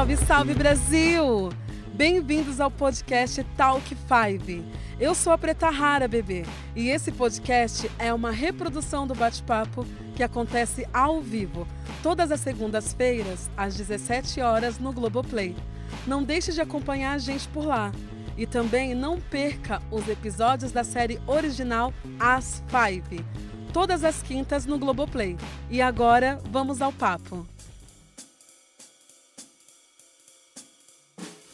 Salve, salve Brasil! Bem-vindos ao podcast Talk 5. Eu sou a Preta Rara, bebê, e esse podcast é uma reprodução do bate-papo que acontece ao vivo, todas as segundas-feiras, às 17 horas, no Globoplay. Não deixe de acompanhar a gente por lá. E também não perca os episódios da série original As Five, todas as quintas no Globoplay. E agora, vamos ao papo.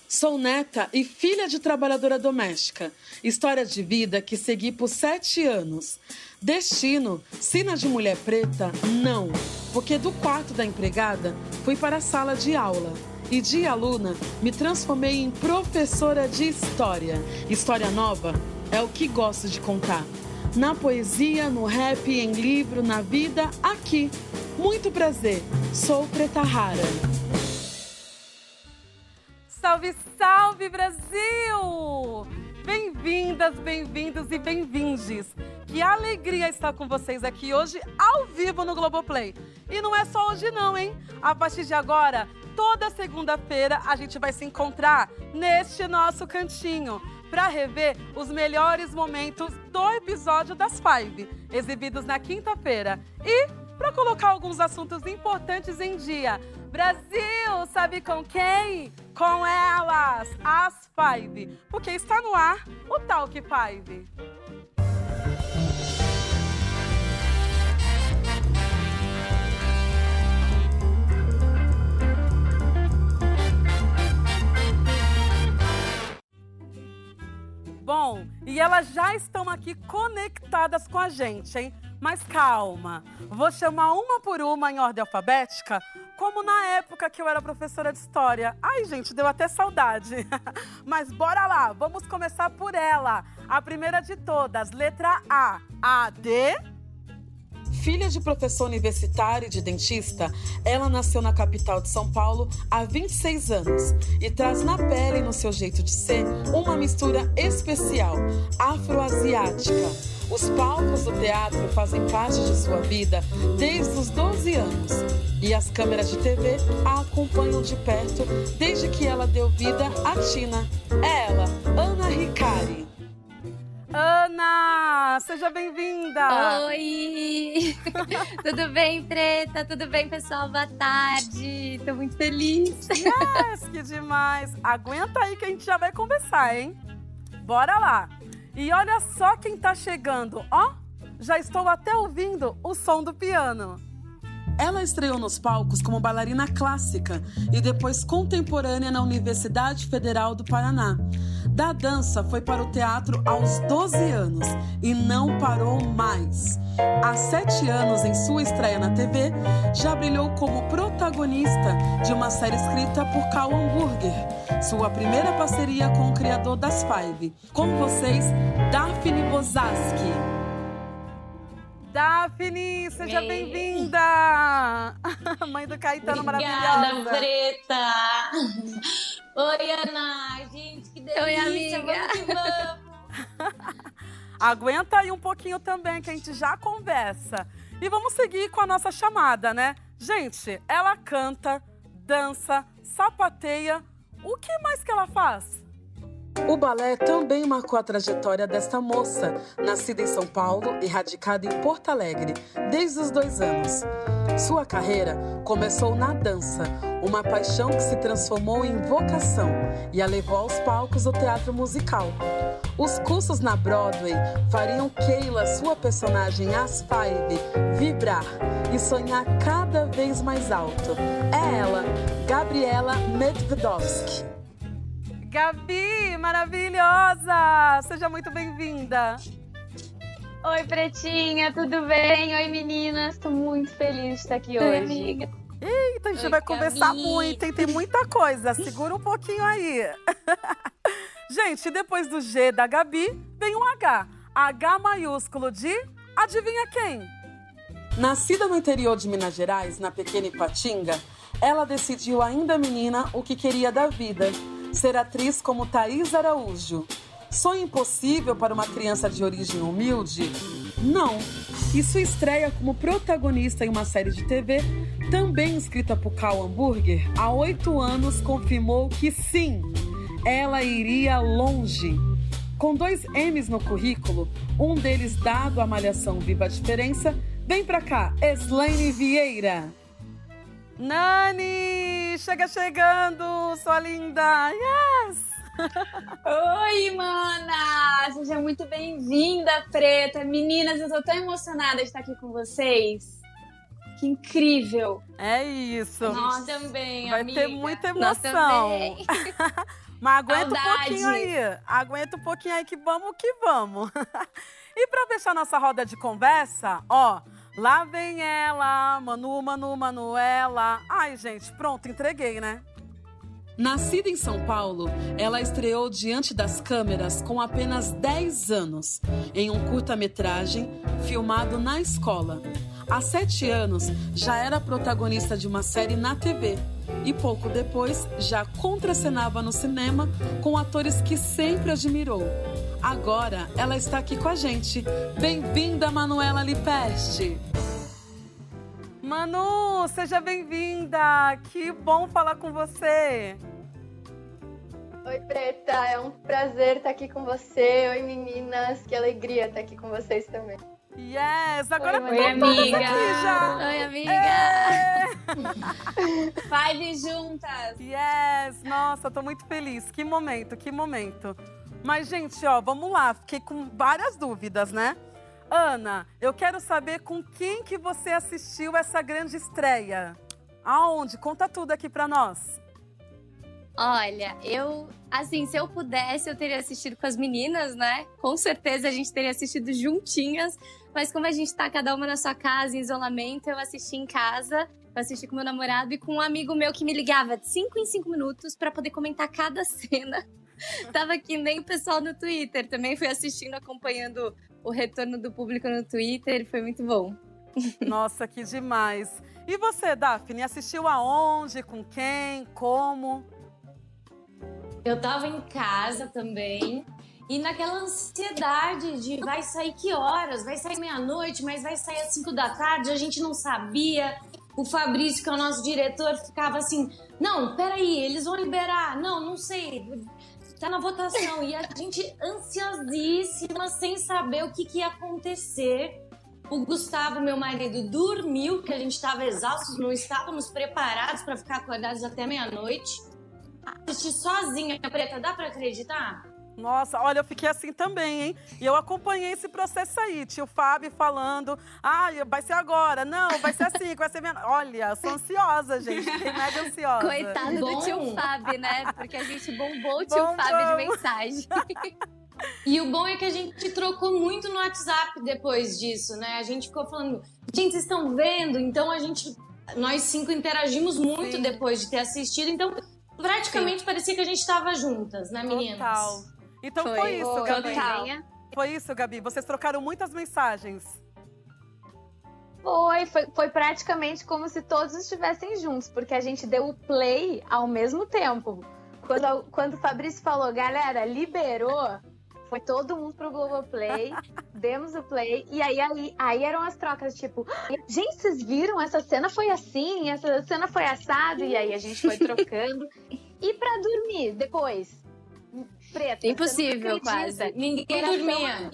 Sou neta e filha de trabalhadora doméstica. História de vida que segui por sete anos. Destino, sina de mulher preta, não. Porque do quarto da empregada fui para a sala de aula. E de aluna me transformei em professora de história. História nova é o que gosto de contar. Na poesia, no rap, em livro, na vida, aqui. Muito prazer, sou Preta Rara. Salve, salve Brasil! Bem-vindas, bem-vindos e bem-vindes. Que alegria estar com vocês aqui hoje ao vivo no Globoplay. E não é só hoje não, hein? A partir de agora, toda segunda-feira a gente vai se encontrar neste nosso cantinho para rever os melhores momentos do episódio das Five, exibidos na quinta-feira. E para colocar alguns assuntos importantes em dia. Brasil, sabe com quem? Com elas, as Five. Porque está no ar o Talk Five. Bom, e elas já estão aqui conectadas com a gente, hein? Mas calma, vou chamar uma por uma em ordem alfabética, como na época que eu era professora de história. Ai, gente, deu até saudade. Mas bora lá, vamos começar por ela. A primeira de todas, letra A. A D. Filha de professor universitário e de dentista, ela nasceu na capital de São Paulo há 26 anos e traz na pele e no seu jeito de ser uma mistura especial, afroasiática. Os palcos do teatro fazem parte de sua vida desde os 12 anos e as câmeras de TV a acompanham de perto desde que ela deu vida a Tina. É ela, Ana Ricari. Ana, seja bem-vinda! Oi! Tudo bem, Preta? Tudo bem, pessoal? Boa tarde! Tô muito feliz! Yes, que demais! Aguenta aí que a gente já vai conversar, hein? Bora lá! E olha só quem tá chegando, ó! Já estou até ouvindo o som do piano. Ela estreou nos palcos como bailarina clássica e depois contemporânea na Universidade Federal do Paraná. Da dança foi para o teatro aos 12 anos e não parou mais. Há sete anos, em sua estreia na TV, já brilhou como protagonista de uma série escrita por Karl Hamburger, sua primeira parceria com o criador das Five. Com vocês, Daphne Bozaski. Daphne, seja bem-vinda! Mãe do Caetano Obrigada, maravilhosa. Preta! Oi, Ana! Gente, que delícia! Oi, amiga. Vamos que vamos! Aguenta aí um pouquinho também, que a gente já conversa. E vamos seguir com a nossa chamada, né? Gente, ela canta, dança, sapateia. O que mais que ela faz? O balé também marcou a trajetória desta moça, nascida em São Paulo e radicada em Porto Alegre desde os dois anos. Sua carreira começou na dança, uma paixão que se transformou em vocação e a levou aos palcos do teatro musical. Os cursos na Broadway fariam Keila, sua personagem As Five, vibrar e sonhar cada vez mais alto. É ela, Gabriela Medvedovsky. Gabi, maravilhosa! Seja muito bem-vinda. Oi, Pretinha, tudo bem? Oi, meninas. Tô muito feliz de estar aqui Oi, hoje. amiga. Eita, a gente Oi, vai conversar Gabi. muito, hein? Tem muita coisa. Segura um pouquinho aí. gente, depois do G da Gabi, vem um H. H maiúsculo de adivinha quem? Nascida no interior de Minas Gerais, na pequena Ipatinga, ela decidiu ainda menina o que queria da vida. Ser atriz como Thaís Araújo. Sonho impossível para uma criança de origem humilde? Não. E sua estreia como protagonista em uma série de TV também inscrita por Cal Hamburger, há oito anos confirmou que sim, ela iria longe. Com dois M's no currículo, um deles dado à Malhação Viva a Diferença, vem pra cá, Eslaine Vieira. Nani, chega chegando, sua linda. Yes! Oi, mana! Seja muito bem-vinda, Preta. Meninas, eu tô tão emocionada de estar aqui com vocês. Que incrível! É isso. Nós também, Vai amiga. ter muita emoção. Mas aguenta um Saudade. pouquinho aí. Aguenta um pouquinho aí que vamos que vamos. e pra fechar nossa roda de conversa, ó, lá vem ela, Manu, Manu, Manuela. Ai, gente, pronto, entreguei, né? Nascida em São Paulo, ela estreou diante das câmeras com apenas 10 anos, em um curta-metragem filmado na escola. Há sete anos, já era protagonista de uma série na TV e pouco depois já contracenava no cinema com atores que sempre admirou. Agora ela está aqui com a gente. Bem-vinda, Manuela Lipeste! Manu, seja bem-vinda! Que bom falar com você! Oi, Preta, é um prazer estar aqui com você. Oi, meninas, que alegria estar aqui com vocês também. Yes! Agora Oi, todas amiga. aqui já! Oi, amiga. É. Five juntas! Yes! Nossa, tô muito feliz. Que momento, que momento. Mas, gente, ó, vamos lá. Fiquei com várias dúvidas, né? Ana, eu quero saber com quem que você assistiu essa grande estreia. Aonde? Conta tudo aqui pra nós. Olha, eu, assim, se eu pudesse, eu teria assistido com as meninas, né? Com certeza a gente teria assistido juntinhas. Mas como a gente tá cada uma na sua casa, em isolamento, eu assisti em casa. Eu assisti com meu namorado e com um amigo meu que me ligava de 5 em 5 minutos pra poder comentar cada cena. Tava que nem o pessoal no Twitter. Também fui assistindo, acompanhando o retorno do público no Twitter. Foi muito bom. Nossa, que demais. E você, Daphne, assistiu aonde? Com quem? Como? Eu tava em casa também. E naquela ansiedade de vai sair que horas? Vai sair meia-noite, mas vai sair às 5 da tarde, a gente não sabia. O Fabrício, que é o nosso diretor, ficava assim: não, peraí, eles vão liberar. Não, não sei. Tá na votação. E a gente ansiosíssima, sem saber o que, que ia acontecer. O Gustavo, meu marido, dormiu, porque a gente estava exaustos, não estávamos preparados para ficar acordados até meia-noite. Assisti sozinha, preta, dá pra acreditar? Nossa, olha, eu fiquei assim também, hein? E eu acompanhei esse processo aí. Tinha o Fábio falando, ah, vai ser agora. Não, vai ser assim, vai ser minha... Olha, eu sou ansiosa, gente. Fiquei mega ansiosa. Coitado Bom. do tio Fábio, né? Porque a gente bombou o tio Bombou. Fábio de mensagem. E o bom é que a gente trocou muito no WhatsApp depois disso, né? A gente ficou falando, gente, vocês estão vendo? Então a gente, nós cinco interagimos muito Sim. depois de ter assistido. Então praticamente parecia que a gente estava juntas, né, meninas? Total. Então foi, Foi. isso, Foi. Gabi. Total. Foi isso, Gabi. Vocês trocaram muitas mensagens. Foi, foi, foi praticamente como se todos estivessem juntos, porque a gente deu o play ao mesmo tempo. Quando, quando o Fabrício falou, galera, liberou, foi todo mundo pro Globoplay, demos o play, e aí, aí, aí eram as trocas, tipo, gente, vocês viram? Essa cena foi assim, essa cena foi assado, e aí a gente foi trocando. E pra dormir, depois? Preta, Impossível, quase. Ninguém dormia.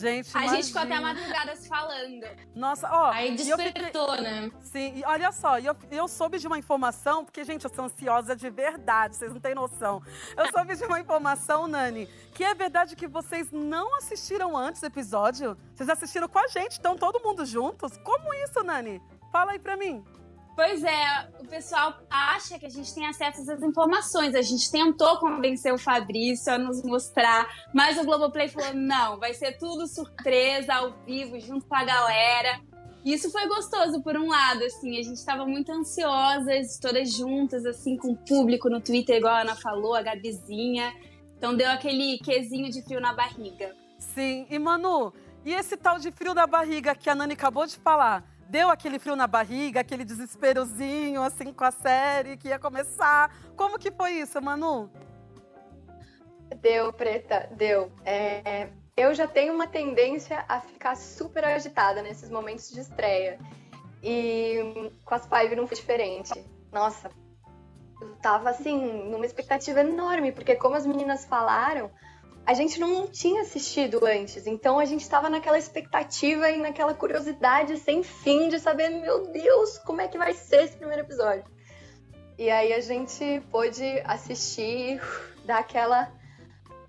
Gente, A gente ficou até a madrugada se falando. Nossa, ó. Aí e eu fiquei- despertou, né? Sim, e olha só, eu, eu soube de uma informação, porque, gente, eu sou ansiosa de verdade, vocês não têm noção. Eu soube de uma informação, Nani, que é verdade que vocês não assistiram antes o episódio. Vocês assistiram com a gente, estão todo mundo juntos. Como isso, Nani? Fala aí pra mim. Pois é, o pessoal acha que a gente tem acesso a essas informações. A gente tentou convencer o Fabrício a nos mostrar, mas o Globoplay falou: não, vai ser tudo surpresa, ao vivo, junto com a galera. E isso foi gostoso, por um lado, assim, a gente tava muito ansiosas, todas juntas, assim, com o público no Twitter, igual a Ana falou, a Gabizinha. Então deu aquele quesinho de frio na barriga. Sim, e Manu, e esse tal de frio da barriga que a Nani acabou de falar? Deu aquele frio na barriga, aquele desesperozinho, assim, com a série que ia começar? Como que foi isso, Manu? Deu, Preta, deu. É, eu já tenho uma tendência a ficar super agitada nesses momentos de estreia. E com as Five não foi diferente. Nossa, eu tava assim, numa expectativa enorme, porque como as meninas falaram, a gente não tinha assistido antes, então a gente estava naquela expectativa e naquela curiosidade sem fim de saber, meu Deus, como é que vai ser esse primeiro episódio. E aí a gente pôde assistir, dar aquela.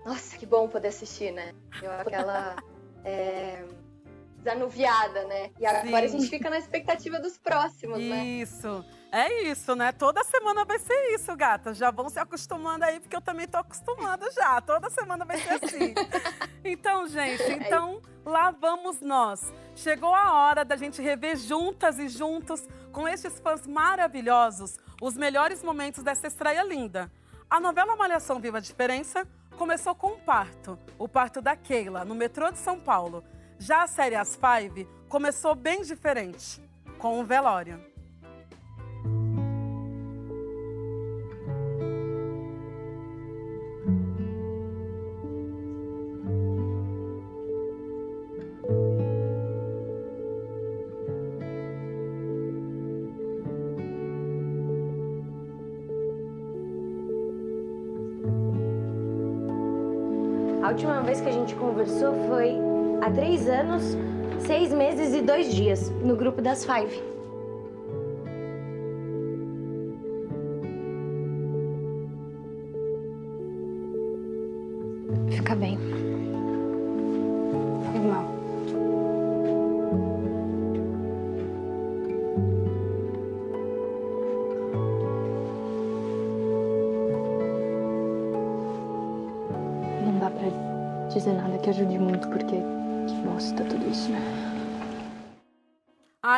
Nossa, que bom poder assistir, né? Deu aquela. É... Desanuviada, né? E agora Sim. a gente fica na expectativa dos próximos, isso. né? Isso. É isso, né? Toda semana vai ser isso, gata. Já vão se acostumando aí, porque eu também tô acostumada já. Toda semana vai ser assim. então, gente, é então lá vamos nós. Chegou a hora da gente rever juntas e juntos, com estes fãs maravilhosos, os melhores momentos dessa estreia linda. A novela Malhação Viva a Diferença começou com um parto, o parto da Keila, no metrô de São Paulo. Já a série As Five começou bem diferente, com um velório. A última vez que a gente conversou foi há três anos, seis meses e dois dias, no grupo das Five.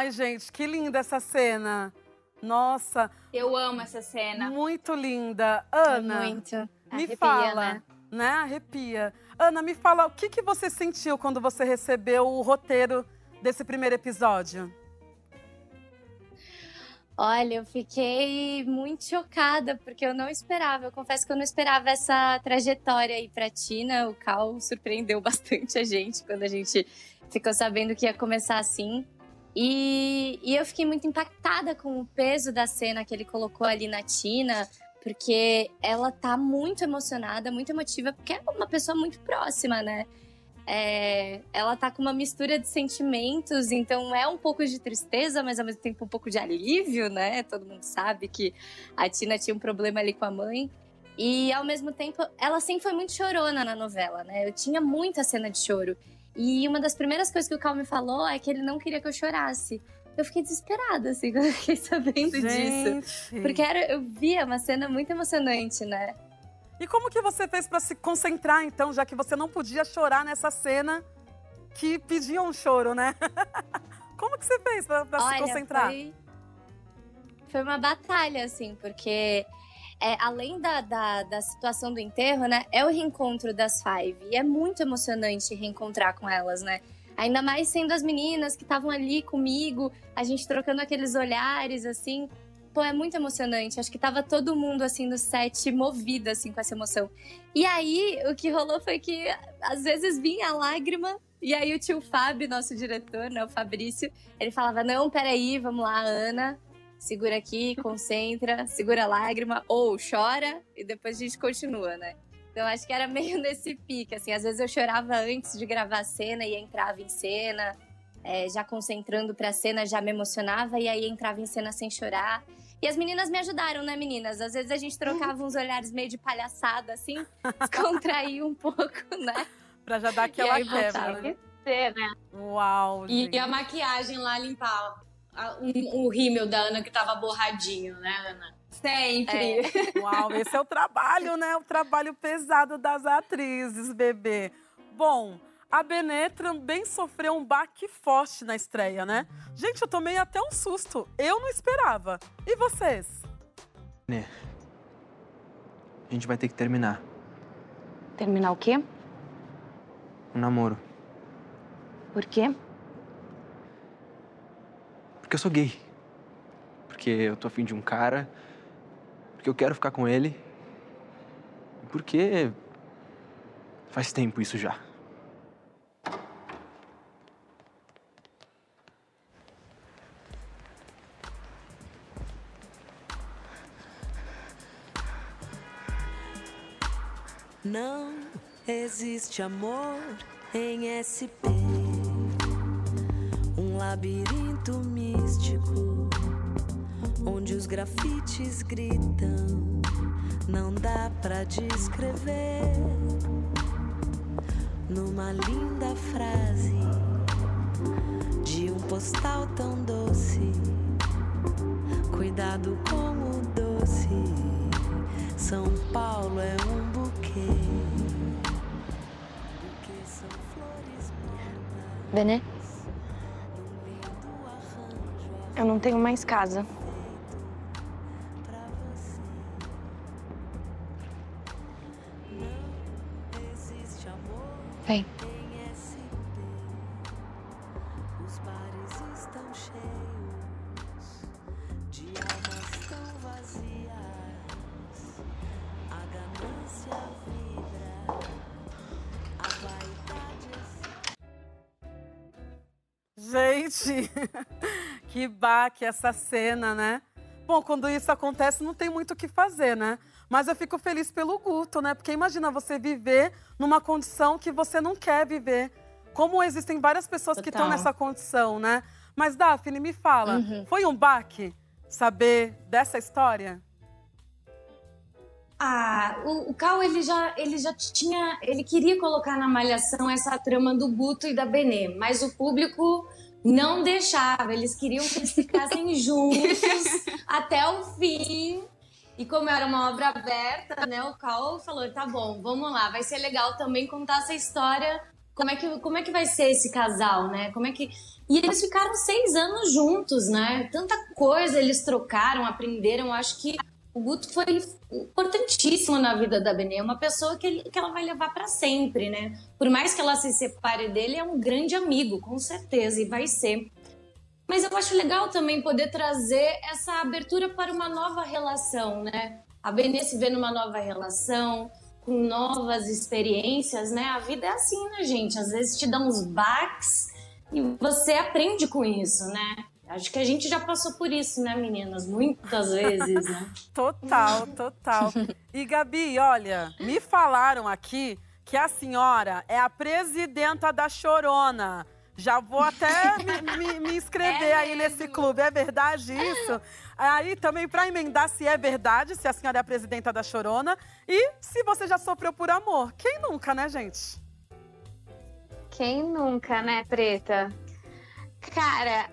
Ai, gente, que linda essa cena. Nossa, Eu amo essa cena. muito linda. Ana, Muito. me Arrepia, fala, né? né? Arrepia. Ana, me fala, o que, que você sentiu quando você recebeu o roteiro desse primeiro episódio? Olha, eu fiquei muito chocada, porque eu não esperava. Eu confesso que eu não esperava essa trajetória aí pra Tina. O Cal surpreendeu bastante a gente quando a gente ficou sabendo que ia começar assim. E, e eu fiquei muito impactada com o peso da cena que ele colocou ali na Tina, porque ela tá muito emocionada, muito emotiva, porque é uma pessoa muito próxima, né? É, ela tá com uma mistura de sentimentos, então é um pouco de tristeza, mas ao mesmo tempo um pouco de alívio, né? Todo mundo sabe que a Tina tinha um problema ali com a mãe. E ao mesmo tempo, ela sempre foi muito chorona na novela, né? Eu tinha muita cena de choro. E uma das primeiras coisas que o Cal me falou é que ele não queria que eu chorasse. Eu fiquei desesperada, assim, quando eu fiquei sabendo disso. Gente. Porque era, eu via uma cena muito emocionante, né? E como que você fez para se concentrar, então, já que você não podia chorar nessa cena que pedia um choro, né? como que você fez para se concentrar? Foi, foi uma batalha, assim, porque é, além da, da, da situação do enterro, né? É o reencontro das Five. E é muito emocionante reencontrar com elas, né? Ainda mais sendo as meninas que estavam ali comigo, a gente trocando aqueles olhares, assim. Pô, é muito emocionante. Acho que tava todo mundo, assim, no set, movido, assim, com essa emoção. E aí, o que rolou foi que, às vezes, vinha a lágrima. E aí, o tio Fábio, nosso diretor, né, o Fabrício, ele falava: Não, peraí, vamos lá, Ana. Segura aqui, concentra, segura a lágrima, ou chora, e depois a gente continua, né? Então, acho que era meio nesse pique, assim. Às vezes eu chorava antes de gravar a cena e entrava em cena é, já concentrando pra cena, já me emocionava e aí entrava em cena sem chorar. E as meninas me ajudaram, né, meninas? Às vezes a gente trocava uns olhares meio de palhaçada, assim, descontrair um pouco, né? Pra já dar aquela quebra. né? Ser, né? Uau, E, gente. e a maquiagem lá limpar a- um- o rímel da Ana que tava borradinho, né, Ana? Sempre. Uau, esse é o trabalho, né? O trabalho pesado das atrizes, bebê. Bom, a Benê também sofreu um baque forte na estreia, né? Gente, eu tomei até um susto. Eu não esperava. E vocês? A gente vai ter que terminar Terminar o quê? o namoro. Por quê? porque eu sou gay. Porque eu tô afim de um cara, porque eu quero ficar com ele. Porque faz tempo isso já. Não existe amor em SP. Labirinto místico onde os grafites gritam. Não dá pra descrever numa linda frase de um postal tão doce. Cuidado com o doce. São Paulo é um buquê. Buquê são flores mortas. Benê, eu não tenho mais casa. Baque essa cena, né? Bom, quando isso acontece, não tem muito o que fazer, né? Mas eu fico feliz pelo Guto, né? Porque imagina você viver numa condição que você não quer viver. Como existem várias pessoas que estão Total. nessa condição, né? Mas, Daphne, me fala, foi um baque saber dessa história? Ah, o, o Cal, ele já, ele já tinha. Ele queria colocar na malhação essa trama do Guto e da Benê, mas o público não deixava. Eles queriam que eles ficassem juntos até o fim. E como era uma obra aberta, né? O Cal falou: tá bom, vamos lá, vai ser legal também contar essa história. Como é que, como é que vai ser esse casal, né? Como é que. E eles ficaram seis anos juntos, né? Tanta coisa eles trocaram, aprenderam. Acho que o Guto foi importantíssimo na vida da Benê, é uma pessoa que, ele- que ela vai levar para sempre, né? Por mais que ela se separe dele, é um grande amigo, com certeza, e vai ser. Mas eu acho legal também poder trazer essa abertura para uma nova relação, né? A Benê se vê numa nova relação, com novas experiências, né? A vida é assim, né, gente? Às vezes te dá uns baques e você aprende com isso, né? Acho que a gente já passou por isso, né, meninas? Muitas vezes, né? Total, total. E Gabi, olha, me falaram aqui que a senhora é a presidenta da Chorona. Já vou até me, me- me inscrever É aí nesse mesmo. clube. É verdade isso? Aí também para emendar se é verdade, se a senhora é a presidenta da Chorona e se você já sofreu por amor. Quem nunca, né, gente? Quem nunca, né, Preta? Cara,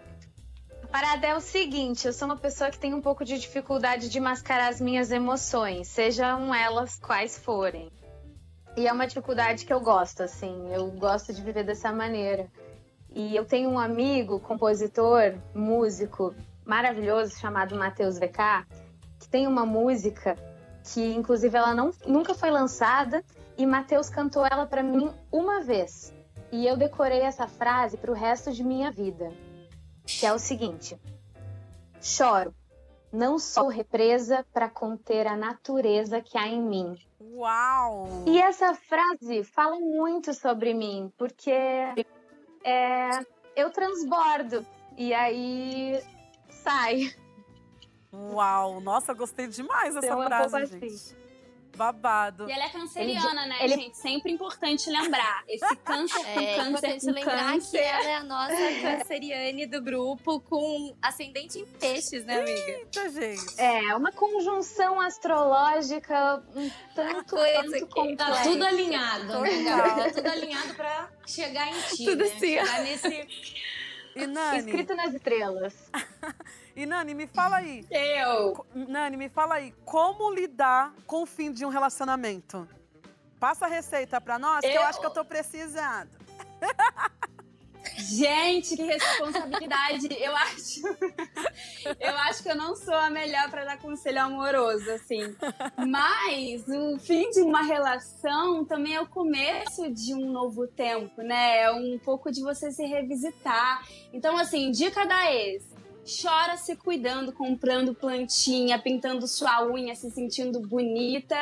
parada é o seguinte: eu sou uma pessoa que tem um pouco de dificuldade de mascarar as minhas emoções, sejam elas quais forem. E é uma dificuldade que eu gosto, assim, eu gosto de viver dessa maneira. E eu tenho um amigo, compositor, músico maravilhoso chamado Matheus VK, que tem uma música que, inclusive, ela não, nunca foi lançada e Matheus cantou ela pra mim uma vez. E eu decorei essa frase pro resto de minha vida, que é o seguinte: Choro, não sou represa para conter a natureza que há em mim. Uau! E essa frase fala muito sobre mim, porque é, eu transbordo e aí sai. Uau! Nossa, gostei demais dessa Então é um frase, pouco gente. assim. Babado. E ela é canceriana, né, ele- gente? Sempre importante lembrar. Esse câncer com É câncer importante com lembrar câncer. que ela é a nossa canceriane do grupo com ascendente em peixes, né, amiga? Eita, gente. É uma conjunção astrológica um tanto que- Tá complexa. tudo alinhado, né. Gabi? Tá tudo alinhado pra chegar em ti, Tudo né? assim. Chegar nesse... E Nani, Escrito nas estrelas. e Nani, me fala aí. Eu. Nani, me fala aí, como lidar com o fim de um relacionamento? Passa a receita pra nós, que eu Eu- acho que eu tô precisando. Gente, que responsabilidade. Eu acho. eu acho que eu não sou a melhor para dar conselho amoroso, assim. Mas o fim de uma relação também é o começo de um novo tempo, né? É um pouco de você se revisitar. Então, assim, dica da ex. Chora se cuidando, comprando plantinha, pintando sua unha, se sentindo bonita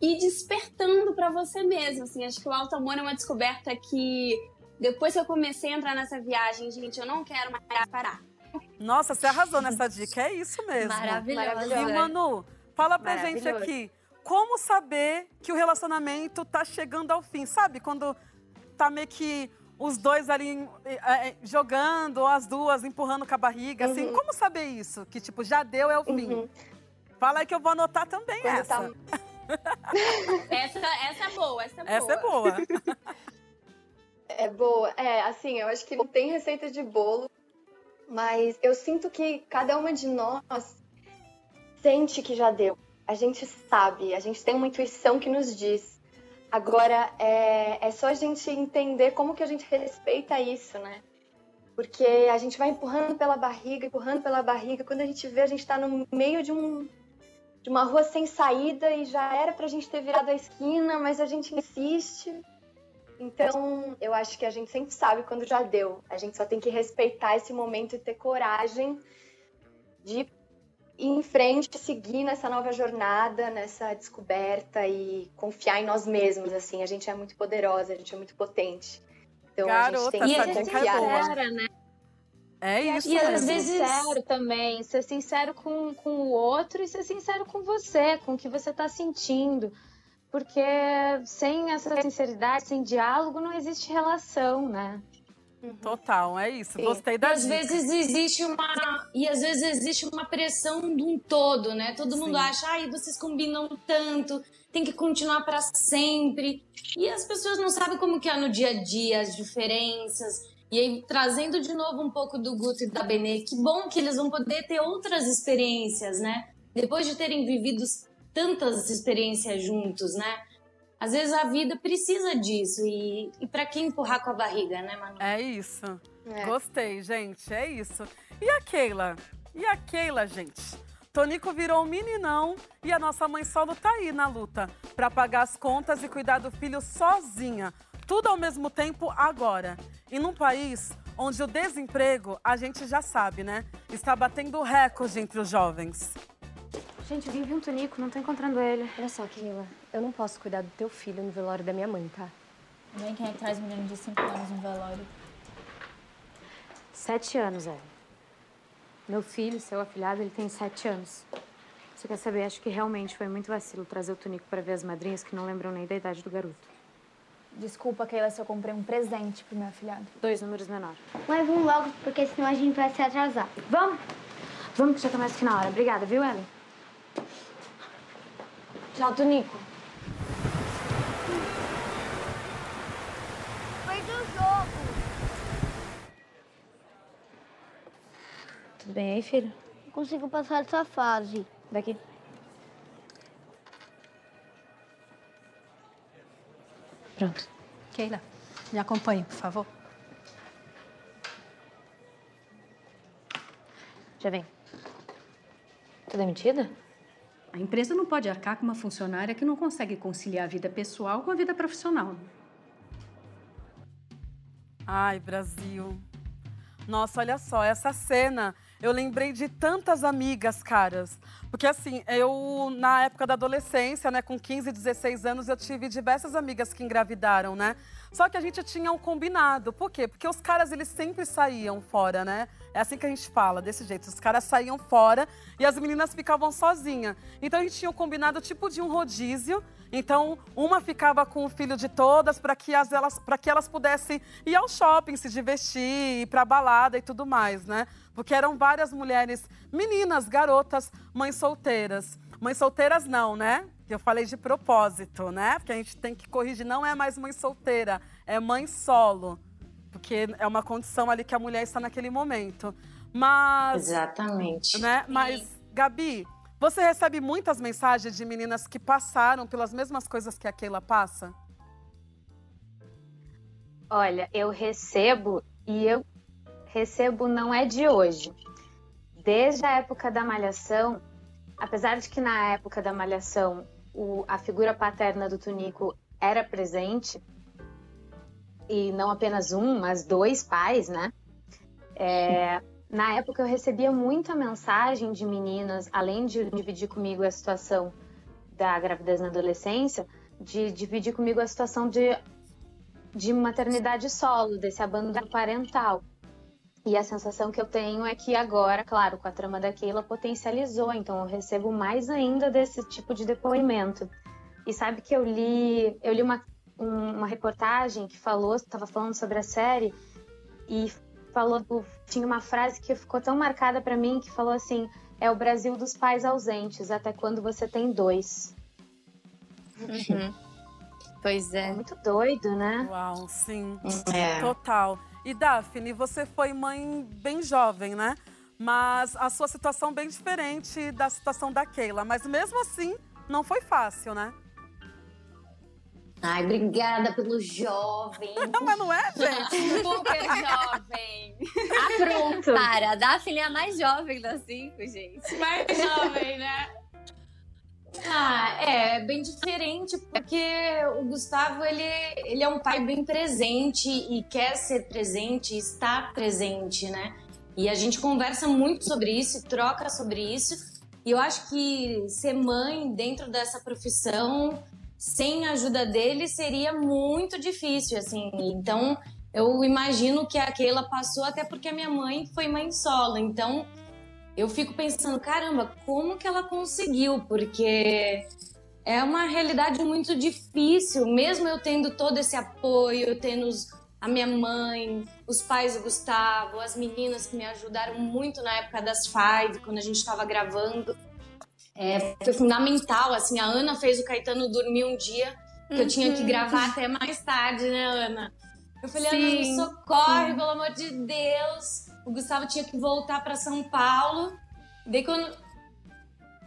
e despertando pra você mesmo. Assim, acho que o alto amor é uma descoberta que depois que eu comecei a entrar nessa viagem, gente, eu não quero mais parar. Nossa, você arrasou nessa dica, é isso mesmo. Maravilhosa. E Manu, fala pra gente Maravilhoso. aqui, como saber que o relacionamento tá chegando ao fim, sabe? Quando tá meio que os dois ali é, é, jogando, ou as duas empurrando com a barriga, assim, Uhum. como saber isso? Que, tipo, já deu, é o fim. Uhum. Fala aí que eu vou anotar também Quando essa. tá- Essa, essa é boa, essa é boa. Essa é boa. É boa. É, assim, eu acho que não tem receita de bolo, mas eu sinto que cada uma de nós sente que já deu. A gente sabe, a gente tem uma intuição que nos diz. Agora, é, é só a gente entender como que a gente respeita isso, né? Porque a gente vai empurrando pela barriga, empurrando pela barriga. Quando a gente vê, a gente tá no meio de um de uma rua sem saída e já era pra gente ter virado a esquina, mas a gente insiste. Então, eu acho que a gente sempre sabe quando já deu. A gente só tem que respeitar esse momento e ter coragem de ir em frente, seguir nessa nova jornada, nessa descoberta e confiar em nós mesmos. Assim, a gente é muito poderosa, a gente é muito potente. Então, a gente tem Garota, que é confiar. sincera, né? É isso E às mesmo. vezes- sincero também, ser sincero com, com o outro e ser sincero com você, com o que você tá sentindo. Porque sem essa sinceridade, sem diálogo, não existe relação, né? Total, é isso. Gostei E da às dica. vezes existe uma e às vezes existe uma pressão de um todo, né? Todo mundo Sim. acha, ai, vocês combinam tanto, tem que continuar para sempre. E as pessoas não sabem como que é no dia a dia as diferenças. E aí trazendo de novo um pouco do Guto e da Benê, que bom que eles vão poder ter outras experiências, né? Depois de terem vivido tantas experiências juntos, né? Às vezes a vida precisa disso e, e para que empurrar com a barriga, né, Manu? É isso. É. Gostei, gente. É isso. E a Keila? E a Keila, gente? Tonico virou um meninão e a nossa mãe solo tá aí na luta pra pagar as contas e cuidar do filho sozinha. Tudo ao mesmo tempo agora. E num país onde o desemprego, a gente já sabe, né? Está batendo recorde entre os jovens. Gente, eu vim ver um Tonico, não tô encontrando ele. Olha só, Keila, eu não posso cuidar do teu filho no velório da minha mãe, tá? Bem, quem é que traz menino de 5 anos no velório? Sete anos, é. Meu filho, seu afilhado, ele tem sete anos. Você quer saber? Acho que realmente foi muito vacilo trazer o Tonico pra ver as madrinhas que não lembram nem da idade do garoto. Desculpa, Keila, se eu comprei um presente pro meu afilhado. Dois números menor. Mas vamos logo, porque senão a gente vai se atrasar. Vamos? Vamos que já tá mais que na hora. Obrigada, viu, Ellen? Tchau, Tonico. Foi do jogo. Tudo bem aí, filho? Não consigo passar essa fase. Daqui. Pronto. Keila, me acompanhe, por favor. Já vem. Tô demitida? A empresa não pode arcar com uma funcionária que não consegue conciliar a vida pessoal com a vida profissional. Ai, Brasil. Nossa, olha só, essa cena, eu lembrei de tantas amigas, caras. Porque assim, eu, na época da adolescência, né, com 15, 16 anos, eu tive diversas amigas que engravidaram, né? Só que a gente tinha um combinado. Por quê? Porque os caras, eles sempre saíam fora, né? É assim que a gente fala, desse jeito. Os caras saíam fora e as meninas ficavam sozinhas. Então a gente tinha um combinado tipo de um rodízio. Então, uma ficava com o filho de todas para que, as- elas, que elas pudessem ir ao shopping, se divertir, ir pra balada e tudo mais, né? Porque eram várias mulheres, meninas, garotas, mães solteiras. Mães solteiras não, né? Eu falei de propósito, né? Porque a gente tem que corrigir, não é mais mãe solteira, é mãe solo. Porque é uma condição ali que a mulher está naquele momento. Mas Exatamente. né? Mas, Gabi, você recebe muitas mensagens de meninas que passaram pelas mesmas coisas que a Keila passa? Olha, eu recebo e eu recebo não é de hoje. Desde a época da Malhação, apesar de que na época da Malhação o- a figura paterna do Tunico era presente, e não apenas um, mas dois pais, né? É, na época eu recebia muita mensagem de meninas, além de dividir comigo a situação da gravidez na adolescência, de dividir comigo a situação de de maternidade solo, desse abandono parental. E a sensação que eu tenho é que agora, claro, com a trama da Keila potencializou, então eu recebo mais ainda desse tipo de depoimento. E sabe que eu li, eu li uma, um- uma reportagem que falou, estava falando sobre a série e falou, tinha uma frase que ficou tão marcada para mim que falou assim: é o Brasil dos pais ausentes, até quando você tem dois. Uhum. Pois é. Muito doido, né? Uau, sim. É. Total. E Daphne, você foi mãe bem jovem, né? Mas a sua situação bem diferente da situação da Keila. Mas mesmo assim, não foi fácil, né? Ai, obrigada pelo jovem. Mas não é, gente? Super jovem. Ah, pronto. Para, a Daphne é a mais jovem das cinco, gente. Mais jovem, né? Ah, é bem diferente, porque o Gustavo, ele, ele é um pai bem presente e quer ser presente, estar presente, né? E a gente conversa muito sobre isso, troca sobre isso. E eu acho que ser mãe dentro dessa profissão, sem a ajuda dele, seria muito difícil, assim. Então, eu imagino que a Keila passou, até porque a minha mãe foi mãe solo. Então, eu fico pensando, caramba, como que ela conseguiu? Porque é uma realidade muito difícil, mesmo eu tendo todo esse apoio, tendo os- a minha mãe, os pais do Gustavo, as meninas que me ajudaram muito na época das Five, quando a gente estava gravando. É, foi fundamental, assim, a Ana fez o Caetano dormir um dia, que eu tinha que Uhum. gravar até mais tarde, né, Ana? Eu falei, Ana, me Sim, socorre, sim. pelo amor de Deus. O Gustavo tinha que voltar para São Paulo. Daí quando,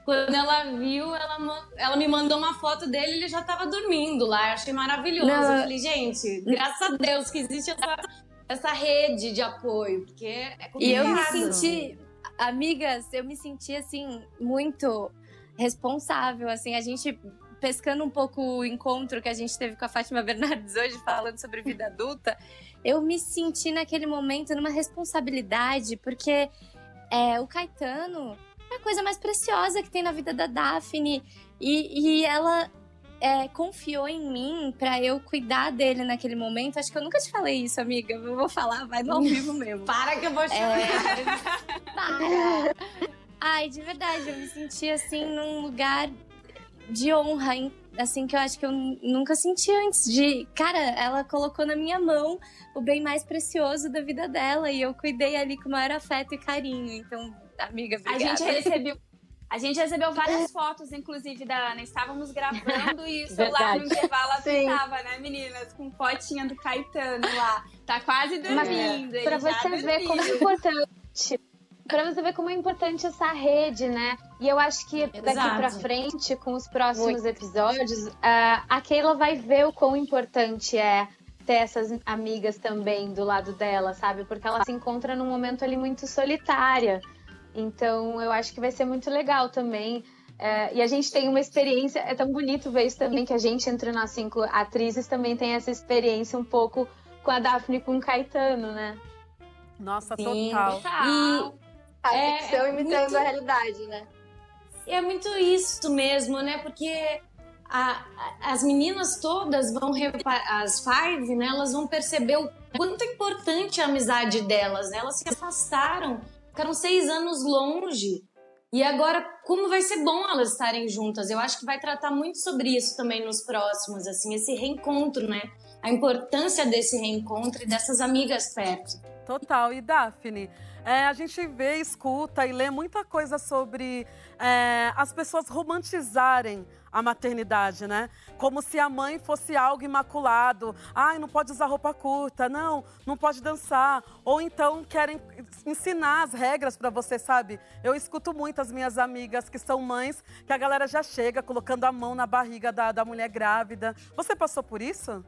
quando ela viu, ela, ela me mandou uma foto dele ele já tava dormindo lá. Eu achei maravilhoso. Não. Eu falei, gente, graças a Deus que existe essa, essa rede de apoio, porque é complicado. E eu me senti, amigas, eu me senti assim, muito responsável. Assim, a gente pescando um pouco o encontro que a gente teve com a Fátima Bernardes hoje, falando sobre vida adulta, eu me senti naquele momento numa responsabilidade, porque é, o Caetano é a coisa mais preciosa que tem na vida da Daphne. E, e ela é, confiou em mim pra eu cuidar dele naquele momento. Acho que eu nunca te falei isso, amiga. Eu vou falar, vai no ao vivo mesmo. Para que eu vou chorar. É, para. Ai, de verdade, eu me senti assim num lugar de honra? Assim que eu acho que eu nu- nunca senti antes de, cara, ela colocou na minha mão o bem mais precioso da vida dela e eu cuidei ali com o maior afeto e carinho. Então, amiga, A obrigada. gente recebeu. A gente recebeu várias fotos, inclusive, da Ana. Estávamos gravando e o celular no intervalo avisava, né, meninas? Com fotinha do Caetano lá. Tá quase dormindo. para já você ver como é importante. Para você ver como é importante essa rede, né? E eu acho que daqui pra frente, com os próximos episódios, a Keila vai ver o quão importante é ter essas amigas também do lado dela, sabe? Porque ela se encontra num momento ali muito solitária. Então, eu acho que vai ser muito legal também. É, e a gente tem uma experiência, é tão bonito ver isso também, que a gente, entre nós cinco atrizes, também tem essa experiência um pouco com a Daphne e com o Caetano, né? Nossa, Sim. total. E A É, ficção é imitando muito- a realidade, né? E é muito isso mesmo, né? Porque a- a- as meninas todas vão as five, né? Elas vão perceber o quanto é importante a amizade delas, né? Elas se afastaram, ficaram seis anos longe. E agora, como vai ser bom elas estarem juntas? Eu acho que vai tratar muito sobre isso também nos próximos, assim, esse reencontro, né? A importância desse reencontro e dessas amigas perto. Total. E Daphne, é, a gente vê, escuta e lê muita coisa sobre é, as pessoas romantizarem a maternidade, né? Como se a mãe fosse algo imaculado. Ai, não pode usar roupa curta, não, não pode dançar. Ou então querem ensinar as regras para você, sabe? Eu escuto muito as minhas amigas que são mães, que a galera já chega colocando a mão na barriga da, da mulher grávida. Você passou por isso?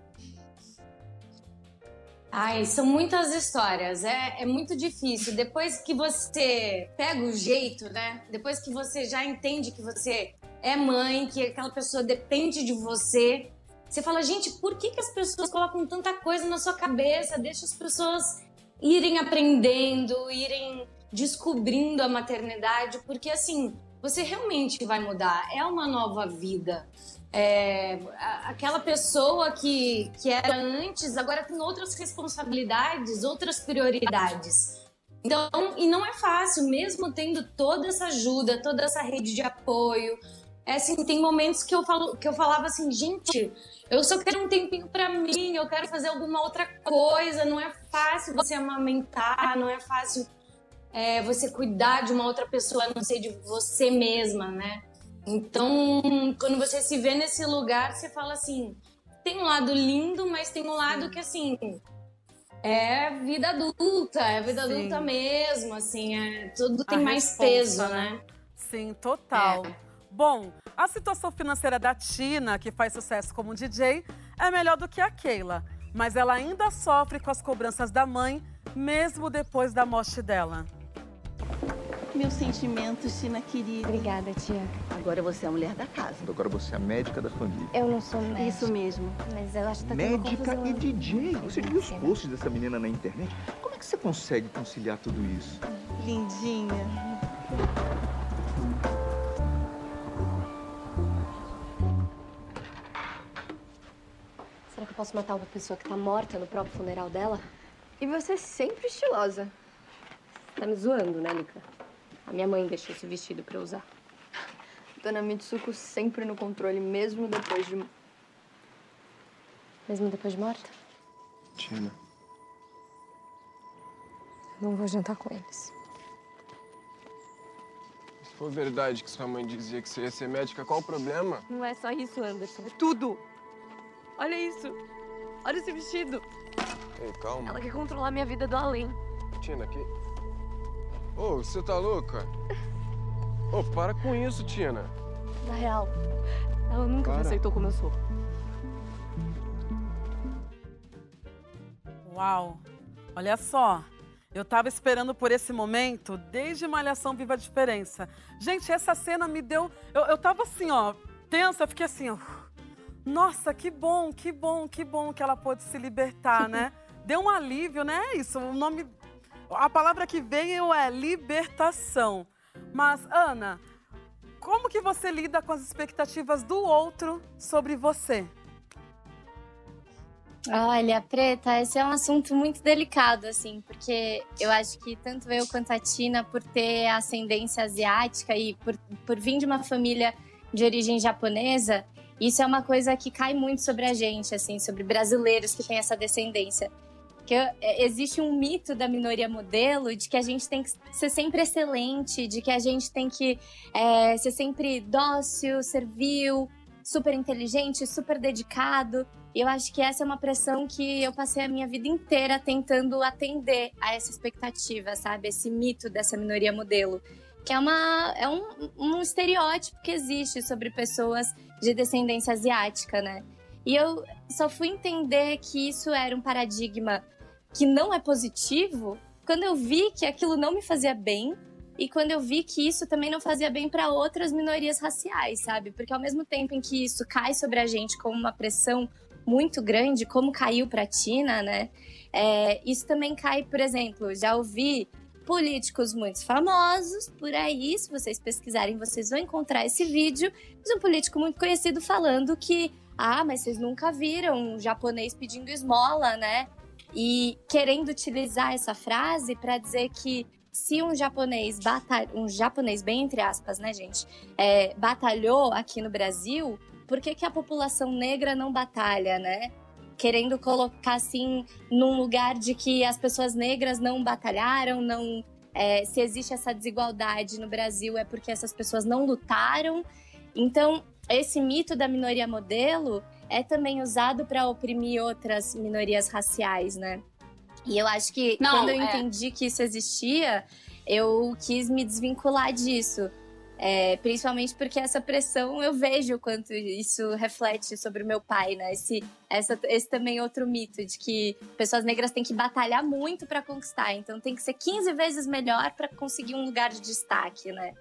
Ai, são muitas histórias, é, é muito difícil. Depois que você pega o jeito, né? Depois que você já entende que você é mãe, que aquela pessoa depende de você, você fala, gente, por que, que as pessoas colocam tanta coisa na sua cabeça? Deixa as pessoas irem aprendendo, irem descobrindo a maternidade, porque assim, você realmente vai mudar. É uma nova vida. É, aquela pessoa que, que era antes agora tem outras responsabilidades, outras prioridades. Então, e não é fácil, mesmo tendo toda essa ajuda, toda essa rede de apoio. É assim, tem momentos que eu falo, que eu falava assim, gente, eu só quero um tempinho para mim, eu quero fazer alguma outra coisa. Não é fácil você amamentar, não é fácil é, você cuidar de uma outra pessoa, a não ser de você mesma, né? Então, quando você se vê nesse lugar, você fala assim: tem um lado lindo, mas tem um lado que, assim, é vida adulta, é vida Sim. adulta mesmo, assim, é, tudo tem a mais resposta, peso, né? né? Sim, total. É. Bom, a situação financeira da Tina, que faz sucesso como DJ, é melhor do que a Keila, mas ela ainda sofre com as cobranças da mãe, mesmo depois da morte dela. Meus sentimentos, Tina querida. Obrigada, tia. Agora você é a mulher da casa. Agora você é a médica da família. Eu não sou médica. Isso mesmo. Mas eu acho que tá Médica e DJ. Você viu os posts dessa menina na internet? Como é que você consegue conciliar tudo isso? Lindinha. Será que eu posso matar uma pessoa que tá morta no próprio funeral dela? E você é sempre estilosa. Tá me zoando, né, Lika? A minha mãe deixou esse vestido pra eu usar. Dona Mitsuko sempre no controle, mesmo depois de... Mesmo depois de morta? Tina. Não vou jantar com eles. Se for verdade que sua mãe dizia que você ia ser médica, qual o problema? Não é só isso, Anderson. É tudo. Olha isso. Olha esse vestido. Ei, calma. Ela quer controlar minha vida do além. Tina, que... Ô, oh, você tá louca? Ô, oh, para com isso, Tina. Na real, ela nunca para. me aceitou como eu sou. Uau! Olha só, eu tava esperando por esse momento desde Malhação Viva a Diferença. Gente, essa cena me deu. Eu, eu tava assim, ó, tensa, fiquei assim, ó. Nossa, que bom, que bom, que bom que ela pôde se libertar, né? Deu um alívio, né? É isso, o nome a palavra que veio é libertação. Mas, Ana, como que você lida com as expectativas do outro sobre você? Olha, Preta, esse é um assunto muito delicado, assim, porque eu acho que tanto eu quanto a Tina, por ter ascendência asiática e por, por vir de uma família de origem japonesa, isso é uma coisa que cai muito sobre a gente, assim, sobre brasileiros que têm essa descendência que é, existe um mito da minoria modelo de que a gente tem que ser sempre excelente, de que a gente tem que é, ser sempre dócil, servil, super inteligente, super dedicado. E eu acho que essa é uma pressão que eu passei a minha vida inteira tentando atender a essa expectativa, sabe? Esse mito dessa minoria modelo. Que é, uma, é um, um estereótipo que existe sobre pessoas de descendência asiática, né? E eu só fui entender que isso era um paradigma que não é positivo quando eu vi que aquilo não me fazia bem e quando eu vi que isso também não fazia bem para outras minorias raciais, sabe? Porque ao mesmo tempo em que isso cai sobre a gente como uma pressão muito grande, como caiu para a Tina, né? É, isso também cai, por exemplo, já ouvi políticos muito famosos por aí, se vocês pesquisarem, vocês vão encontrar esse vídeo de um político muito conhecido falando que, ah, mas vocês nunca viram um japonês pedindo esmola, né? e querendo utilizar essa frase para dizer que se um japonês batalha, um japonês bem entre aspas, né, gente, é, batalhou aqui no Brasil, por que, que a população negra não batalha, né? Querendo colocar assim num lugar de que as pessoas negras não batalharam, não é, se existe essa desigualdade no Brasil é porque essas pessoas não lutaram. Então esse mito da minoria modelo é também usado para oprimir outras minorias raciais, né? E eu acho que Não, quando eu é. entendi que isso existia, eu quis me desvincular disso. É, principalmente porque essa pressão eu vejo o quanto isso reflete sobre o meu pai, né? Esse, essa, esse também é outro mito de que pessoas negras têm que batalhar muito para conquistar, então tem que ser 15 vezes melhor para conseguir um lugar de destaque, né?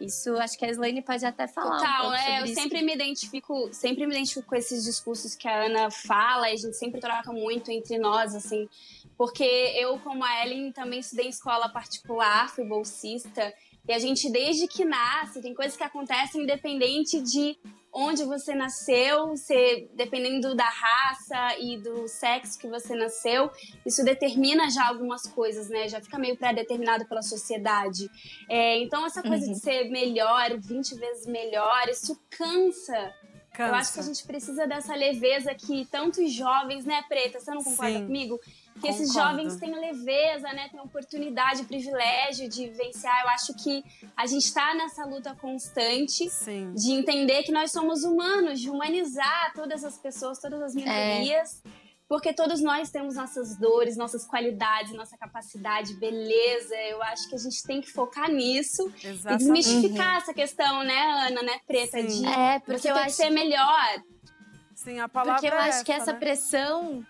Isso acho que a Slane pode até falar. Total, um é. Eu isso. sempre me identifico, sempre me identifico com esses discursos que a Ana fala, e a gente sempre troca muito entre nós, assim. Porque eu, como a Ellen, também estudei em escola particular, fui bolsista. E a gente, desde que nasce, tem coisas que acontecem independente de onde você nasceu, se, dependendo da raça e do sexo que você nasceu, isso determina já algumas coisas, né? Já fica meio pré-determinado pela sociedade. É, então, essa coisa Uhum. de ser melhor, 20 vezes melhor, isso cansa. Cansa. Eu acho que a gente precisa dessa leveza que tantos jovens, né, Preta? Você não concorda Sim, comigo? Que esses jovens têm leveza, né? Têm oportunidade, privilégio de vivenciar. Eu acho que a gente está nessa luta constante de entender que nós somos humanos, de humanizar todas as pessoas, todas as minorias. Porque todos nós temos nossas dores, nossas qualidades, nossa capacidade, beleza. Eu acho que a gente tem que focar nisso e Exatamente. desmistificar Uhum. essa questão, né, Ana, né, Preta? Sim. De É, porque você eu tem que acho ser melhor. Sim, a palavra Porque eu é acho que essa né? pressão,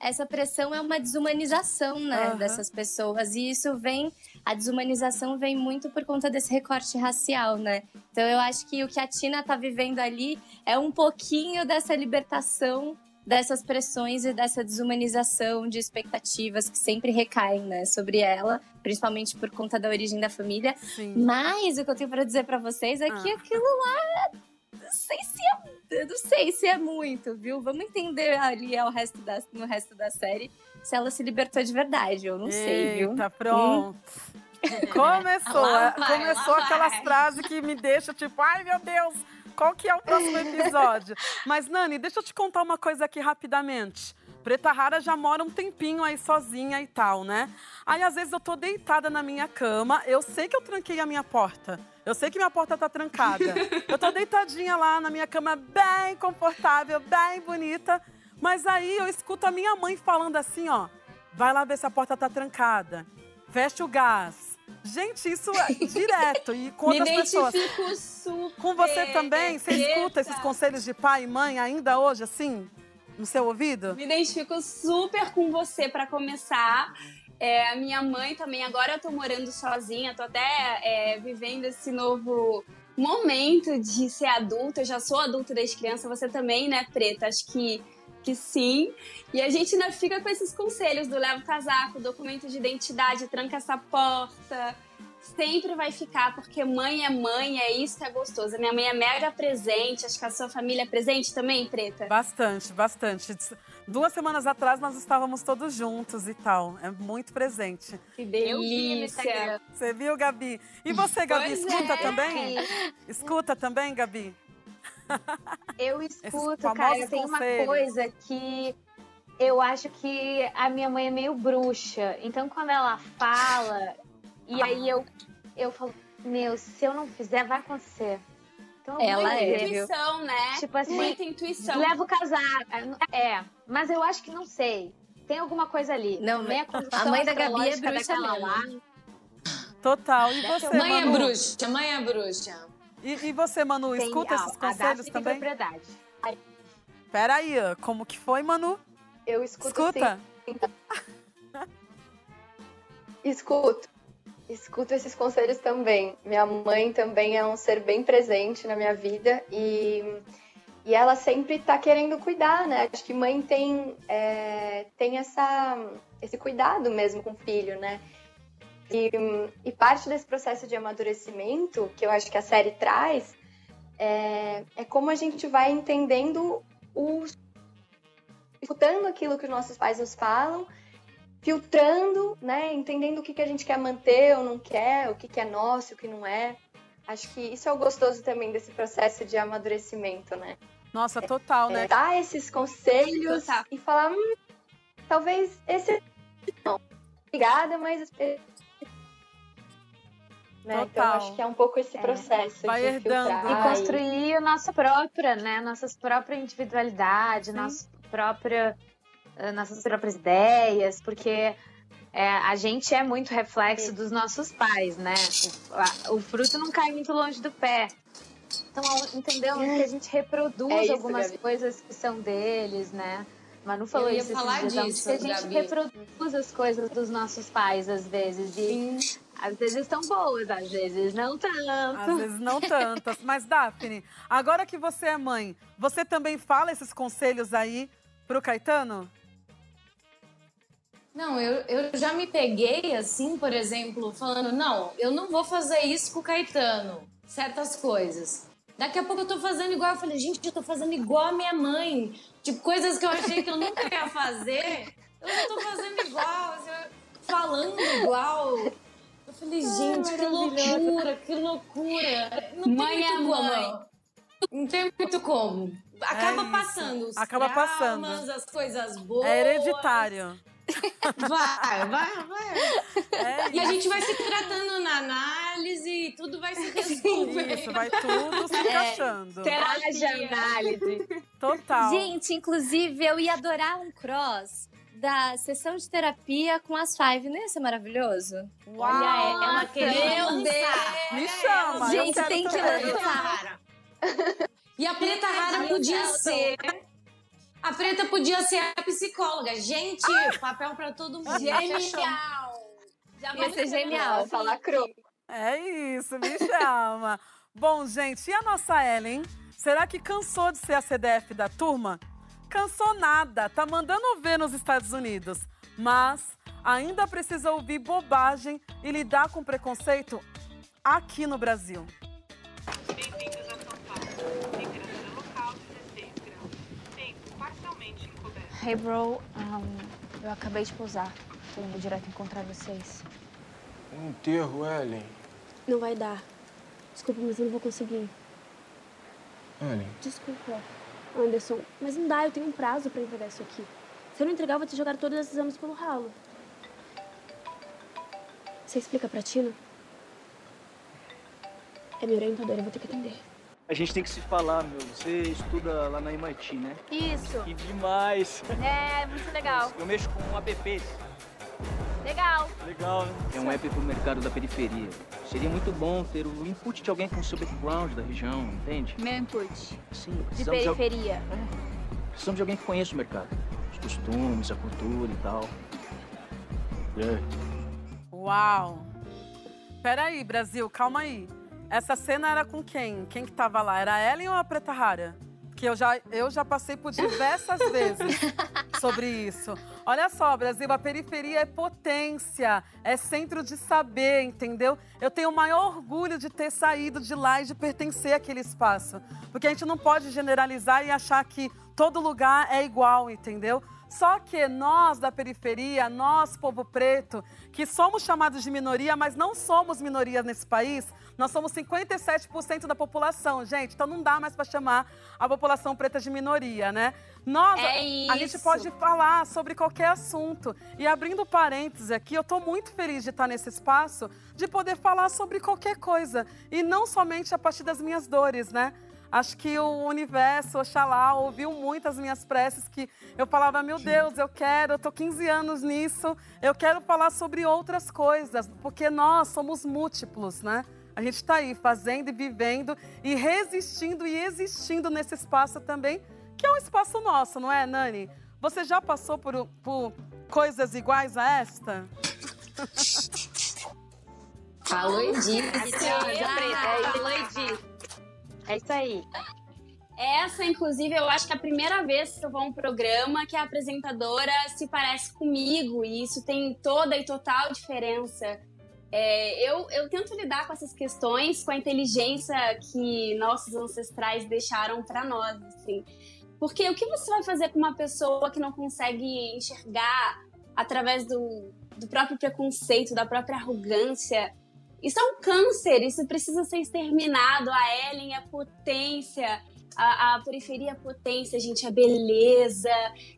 essa pressão é uma desumanização, né, Aham. dessas pessoas. E isso vem, a desumanização vem muito por conta desse recorte racial, né? Então eu acho que o que a Tina tá vivendo ali é um pouquinho dessa libertação dessas pressões e dessa desumanização de expectativas que sempre recaem, né, sobre ela, principalmente por conta da origem da família. Mas o que eu tenho para dizer para vocês é que Ah. aquilo lá não sei se é, eu não sei se é muito, viu? Vamos entender ali ao resto da, no resto da série se ela se libertou de verdade. Eu não sei, viu? Eita, pronto. Começou, Lá é, vai, começou lá aquelas vai. frases que me deixam tipo, ai meu Deus, qual que é o próximo episódio? Mas Nani, deixa eu te contar uma coisa aqui rapidamente. Preta Rara já mora um tempinho aí sozinha e tal, né? Aí às vezes eu tô deitada na minha cama, eu sei que eu tranquei a minha porta. Eu sei que minha porta tá trancada. Eu tô deitadinha lá na minha cama, bem confortável, bem bonita. Mas aí eu escuto a minha mãe falando assim, ó. Vai lá ver se a porta tá trancada. Fecha o gás. Gente, isso é direto e com Me outras pessoas. identifico super. Com você também? Você escuta esses conselhos de pai e mãe ainda hoje, assim? No seu ouvido? Me identifico super com você para começar. É, a minha mãe também, agora eu tô morando sozinha, tô até é, vivendo esse novo momento de ser adulta. Eu já sou adulta desde criança, você também, né, Preta? Acho que, que sim. E a gente ainda fica com esses conselhos do leva o casaco, documento de identidade, tranca essa porta. Sempre vai ficar, porque mãe é mãe, é isso que é gostoso. Minha mãe é mega presente, acho que a sua família é presente também, Preta? Bastante, bastante. Duas semanas atrás nós estávamos todos juntos e tal. É muito presente. Que delícia. Você viu, Gabi? E você, Gabi, Pois escuta é. também? Escuta também, Gabi? Eu escuto, cara. Tem uma coisa que eu acho que a minha mãe é meio bruxa. Então, quando ela fala, e aí eu, eu falo, meu, se eu não fizer, vai acontecer. Então, Ela é, fazer. viu? Intuição, né? Tipo assim, Muita intuição. Leva o casaco. É, mas eu acho que não sei. Tem alguma coisa ali. Não, a construção mãe da Gabi é bruxa lá. Total. E você, Mãe é Manu? bruxa, mãe é bruxa. E, e você, Manu, Tem- escuta a- esses a conselhos também? propriedade. Peraí, como que foi, Manu? Eu escuto Escuta? sim. Escuto. Escuto esses conselhos também. Minha mãe também é um ser bem presente na minha vida e, e ela sempre tá querendo cuidar, né? Acho que mãe tem, é, tem essa, esse cuidado mesmo com o filho, né? E, e parte desse processo de amadurecimento que eu acho que a série traz é, é como a gente vai entendendo os escutando aquilo que os nossos pais nos falam, filtrando, né, entendendo o que, que a gente quer manter ou não quer, o que, que é nosso, o que não é. Acho que isso é o gostoso também desse processo de amadurecimento, né? Nossa, total, né? É, dar esses conselhos Total. e falar, hum, talvez esse não. Obrigada, mas né? Então acho que é um pouco esse processo Vai de herdando. filtrar E construir a nossa própria, né? Nossas próprias individualidade, nossa própria, nossas próprias ideias, porque é, a gente é muito reflexo dos nossos pais, né? O, a- o fruto não cai muito longe do pé. Então, entendeu? Que a gente reproduz É isso, algumas Gabi. coisas que são deles, né? Manu falou Eu ia isso falar dias, não, disso, que a gente Gabi. reproduz as coisas dos nossos pais, às vezes. E às vezes estão boas, às vezes não tanto. Às vezes não tantas. Mas, Daphne, agora que você é mãe, você também fala esses conselhos aí pro Caetano? Não, eu, eu já me peguei assim, por exemplo, falando, não, eu não vou fazer isso com o Caetano, certas coisas. Daqui a pouco eu tô fazendo igual. Eu falei, gente, eu tô fazendo igual a minha mãe. Tipo, coisas que eu achei que eu nunca ia fazer. Eu já tô fazendo igual, assim, falando igual. Eu falei, gente, que loucura, que loucura. Não Mãe é muito mãe. Não tem muito como. Acaba isso. passando Acaba passando. traumas, as coisas boas. É hereditário. Vai, vai, vai. É e a gente isso. vai se tratando na análise e tudo vai se resolver. Isso, vai tudo se É, encaixando. terapia. análise. Total. Gente, inclusive, eu ia adorar um cross da sessão de terapia com as Five. Não ia ser maravilhoso? Olha, ela querendo Meu lançar. Me chama, eu Gente, quero tem que lançar. E a Preta Rara podia ser. A Preta podia ser a psicóloga. Gente, papel pra todo mundo. Genial! Já Ia ser genial. Nossa, lacrou. É isso, me chama. Bom, gente, e a nossa Ellen? Será que cansou de ser a CDF da turma? Cansou nada, tá mandando ver nos Estados Unidos. Mas ainda precisa ouvir bobagem e lidar com preconceito aqui no Brasil. Bem-vindos a São Paulo. Temperatura local 16 graus. Tempo parcialmente encoberto. Hey, bro. um, eu acabei de pousar. Tô indo direto encontrar vocês. Um enterro, Ellen. Não vai dar. Desculpa, mas eu não vou conseguir. Ellen, Desculpa, Anderson. Mas não dá, eu tenho um prazo pra entregar isso aqui. Se eu não entregar, eu vou te jogar todos esses anos pelo ralo. Você explica pra Tina? É minha orientadora, eu vou ter que atender. A gente tem que se falar, meu. Você estuda lá na MIT, né? Isso. Que demais. É, muito legal. Eu mexo com apps. Legal. Legal, né? É um app pro mercado da periferia. Seria muito bom ter o input de alguém com seu background da região, entende? Meu input. Sim, De precisamos al- periferia. Precisamos de alguém que conheça o mercado. Os costumes, a cultura e tal. É. Uau! Peraí, Brasil, calma aí. Essa cena era com quem? Quem que tava lá? Era a Ellen ou a Preta Rara? Que eu já, eu já passei por diversas vezes sobre isso. Olha só, Brasil, a periferia é potência, é centro de saber, entendeu? Eu tenho o maior orgulho de ter saído de lá e de pertencer àquele espaço. Porque a gente não pode generalizar e achar que todo lugar é igual, entendeu? Só que nós da periferia, nós, povo preto, que somos chamados de minoria, mas não somos minoria nesse país, nós somos 57% da população, gente. Então não dá mais para chamar a população preta de minoria, né? Nós, É a gente pode falar sobre qualquer assunto. E abrindo parênteses aqui, eu tô muito feliz de estar nesse espaço, de poder falar sobre qualquer coisa. E não somente a partir das minhas dores, né? Acho que o universo, Oxalá, ouviu muito as minhas preces que eu falava, meu Deus, eu quero, eu tô 15 anos nisso, eu quero falar sobre outras coisas, porque nós somos múltiplos, né? A gente está aí fazendo e vivendo e resistindo e existindo nesse espaço também, que é um espaço nosso, não é, Nani? Você já passou por, por coisas iguais a esta? Falou e disse. É, Falou e disse. É isso aí. Essa, inclusive, eu acho que é a primeira vez que eu vou a um programa que a apresentadora se parece comigo, e isso tem toda e total diferença. É, eu, eu tento lidar com essas questões com a inteligência que nossos ancestrais deixaram para nós, assim. Porque o que você vai fazer com uma pessoa que não consegue enxergar através do, do próprio preconceito, da própria arrogância? Isso é um câncer, isso precisa ser exterminado. A Ellen é potência, a, a periferia é potência, gente, é beleza,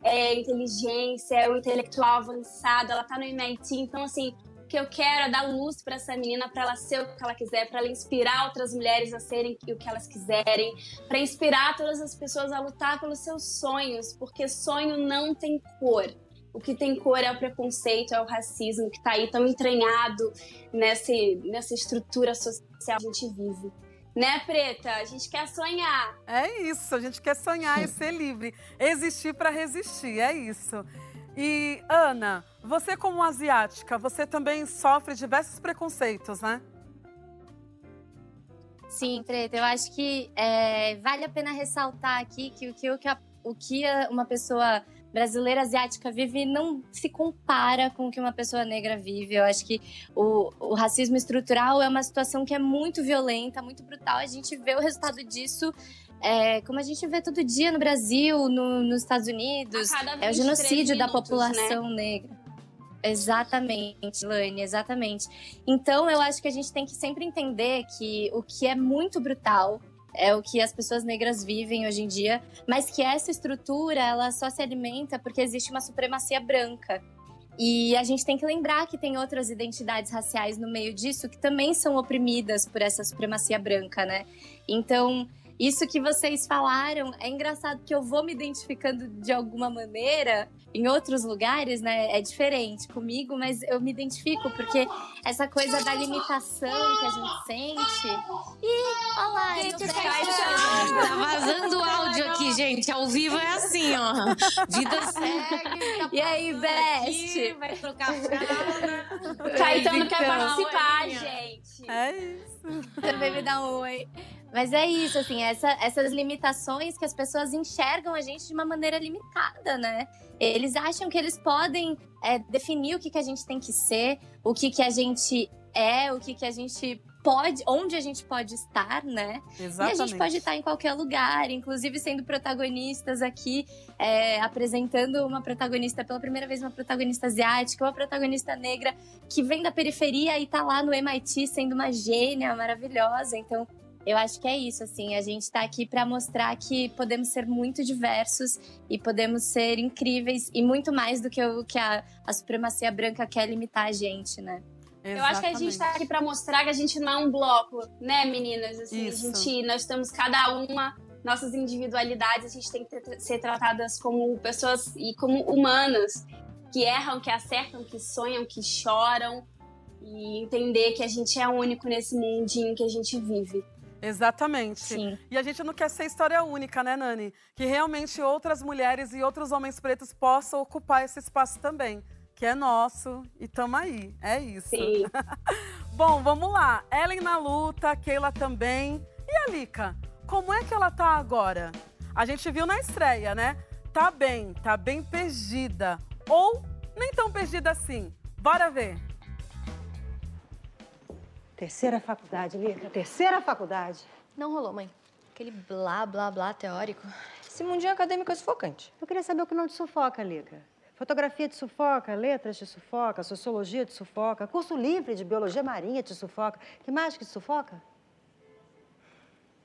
é inteligência, é o intelectual avançado, ela tá no MIT, então assim, o que eu quero é dar luz para essa menina, para ela ser o que ela quiser, para ela inspirar outras mulheres a serem o que elas quiserem, para inspirar todas as pessoas a lutar pelos seus sonhos, porque sonho não tem cor. O que tem cor é o preconceito, é o racismo que está aí tão entranhado nesse, nessa estrutura social que a gente vive. Né, Preta? A gente quer sonhar. É isso, a gente quer sonhar e ser livre. Existir para resistir, é isso. E, Ana, você como asiática, você também sofre diversos preconceitos, né? Sim, Preta, eu acho que é, vale a pena ressaltar aqui que o que, o que a- o que a- uma pessoa brasileira asiática vive não se compara com o que uma pessoa negra vive. Eu acho que o, o racismo estrutural é uma situação que é muito violenta, muito brutal. A gente vê o resultado disso. é, como a gente vê todo dia no Brasil, no- nos Estados Unidos, é o 23 genocídio da minutos, população negra. Exatamente, Lane, exatamente. Então eu acho que a gente tem que sempre entender que o que é muito brutal é o que as pessoas negras vivem hoje em dia, mas que essa estrutura ela só se alimenta porque existe uma supremacia branca. E a gente tem que lembrar que tem outras identidades raciais no meio disso que também são oprimidas por essa supremacia branca, né? Então, isso que vocês falaram é engraçado que eu vou me identificando de alguma maneira em outros lugares, né? É diferente comigo, mas eu me identifico porque essa coisa da limitação que a gente sente. Ih, olha lá, Gente, eu Tá vazando áudio aqui, gente. Ao vivo é assim, ó. Vida segue. E aí, Best? Vai trocar fralda. O Caetano quer Então. participar, Oi, gente. É isso. Também me dá um oi. Mas é isso, assim, essa- essas limitações que as pessoas enxergam a gente de uma maneira limitada, né? Eles acham que eles podem é, definir o que, que a gente tem que ser, o que, que a gente é, o que, que a gente pode, onde a gente pode estar, né? E a Exatamente. gente pode estar em qualquer lugar, inclusive sendo protagonistas aqui, é, apresentando uma protagonista pela primeira vez, uma protagonista asiática, uma protagonista negra que vem da periferia e tá lá no MIT sendo uma gênia maravilhosa. Então, eu acho que é isso, assim, a gente tá aqui para mostrar que podemos ser muito diversos e podemos ser incríveis e muito mais do que o que a, a supremacia branca quer limitar a gente, né? Eu acho que a gente tá aqui pra mostrar que a gente não é um bloco, né, meninas? Assim, Isso. a gente, nós temos cada uma nossas individualidades, a gente tem que ter- ser tratadas como pessoas e como humanas que erram, que acertam, que sonham, que choram e entender que a gente é único nesse mundinho que a gente vive. Exatamente. E a gente não quer ser história única, né, Nani? Que realmente outras mulheres e outros homens pretos possam ocupar esse espaço também. Que é nosso e tamo aí. É isso. Sim. Bom, vamos lá. Ellen na luta, Keila também. E a Lika? Como é que ela tá agora? A gente viu na estreia, né? Tá bem, tá bem perdida. Ou nem tão perdida assim. Bora ver. Terceira faculdade, Lica. Terceira faculdade. Não rolou, mãe. Aquele blá, blá, blá teórico. Esse mundinho acadêmico é sufocante. Eu queria saber o que não te sufoca, Lica. Fotografia te sufoca, letras te sufoca, sociologia te sufoca, curso livre de biologia marinha te sufoca. que mais que te sufoca?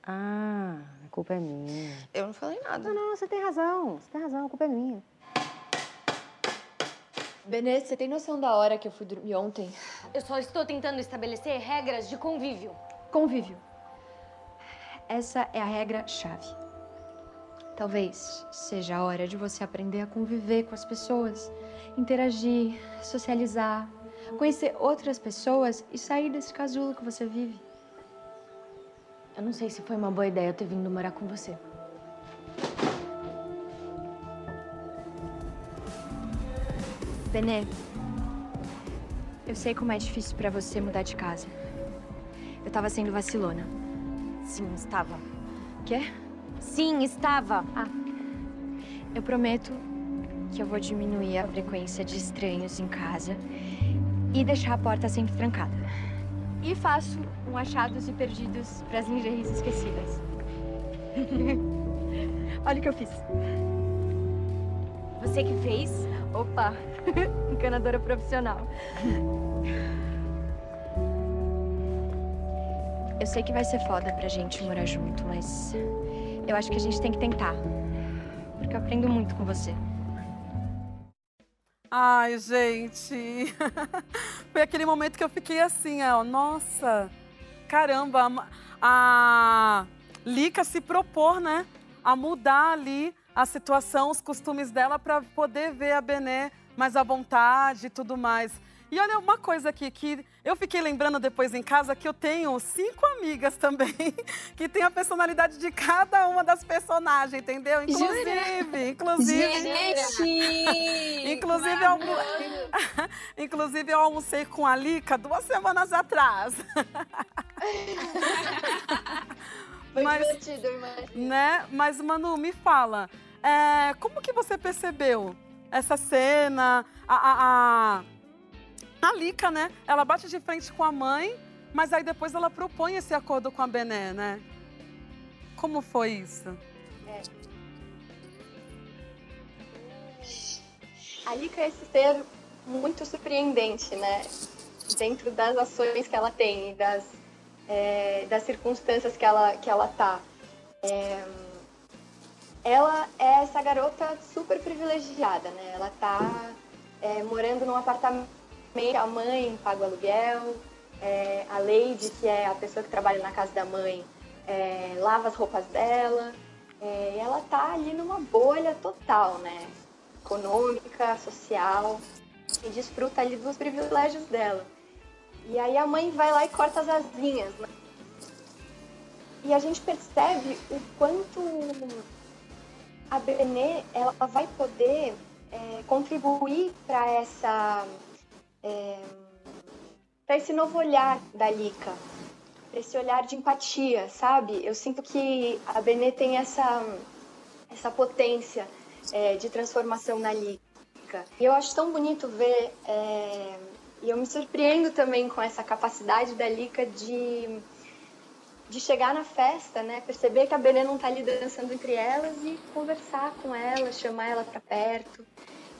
Ah, a culpa é minha. Eu não falei nada. Não, não, você tem razão. Você tem razão, a culpa é minha. Benê, você tem noção da hora que eu fui dormir ontem? Eu só estou tentando estabelecer regras de convívio. Convívio. Essa é a regra-chave. Talvez seja a hora de você aprender a conviver com as pessoas, interagir, socializar, conhecer outras pessoas e sair desse casulo que você vive. Eu não sei se foi uma boa ideia eu ter vindo morar com você. Benê, eu sei como é difícil pra você mudar de casa. Eu tava sendo vacilona. Sim, estava. Quê? Sim, estava. Ah. Eu prometo que eu vou diminuir a frequência de estranhos em casa e deixar a porta sempre trancada. E faço um achados e perdidos para as lingeries esquecidas. Olha o que eu fiz. Você que fez? Opa, encanadora profissional. Eu sei que vai ser foda pra gente morar junto, mas eu acho que a gente tem que tentar. Porque eu aprendo muito com você. Ai, gente. Foi aquele momento que eu fiquei assim, ó. Nossa, caramba. a- Lica se propor, né? A mudar ali a situação, os costumes dela para poder ver a Bené mais à vontade e tudo mais. E olha uma coisa aqui que eu fiquei lembrando depois em casa que eu tenho cinco amigas também que tem a personalidade de cada uma das personagens, entendeu? Inclusive, inclusive. Gente! Inclusive, eu, almo... Inclusive, eu almocei com a Lica duas semanas atrás. Foi Mas, divertido, imagino. né? Mas, Manu, me fala, é, como que você percebeu essa cena? A, a, a, a Lica, né? Ela bate de frente com a mãe, mas aí depois ela propõe esse acordo com a Bené, né? Como foi isso? É. A Lika é esse ser muito surpreendente, né? Dentro das ações que ela tem e das, é, das circunstâncias que ela, que ela tá. É, ela é essa garota super privilegiada, né? Ela tá é, morando num apartamento, a mãe paga o aluguel, é, a Lady, que é a pessoa que trabalha na casa da mãe, é, lava as roupas dela. É, ela tá ali numa bolha total, né? Econômica, social, e desfruta ali dos privilégios dela. E aí a mãe vai lá e corta as asinhas, né? E a gente percebe o quanto a Benê ela vai poder é, contribuir para essa é, para esse novo olhar da Lica, esse olhar de empatia, sabe? Eu sinto que a Benê tem essa essa potência é, de transformação na Lica. E eu acho tão bonito ver é, e eu me surpreendo também com essa capacidade da Lica de de chegar na festa, né? Perceber que a Benê não tá ali dançando entre elas e conversar com ela, chamar ela para perto.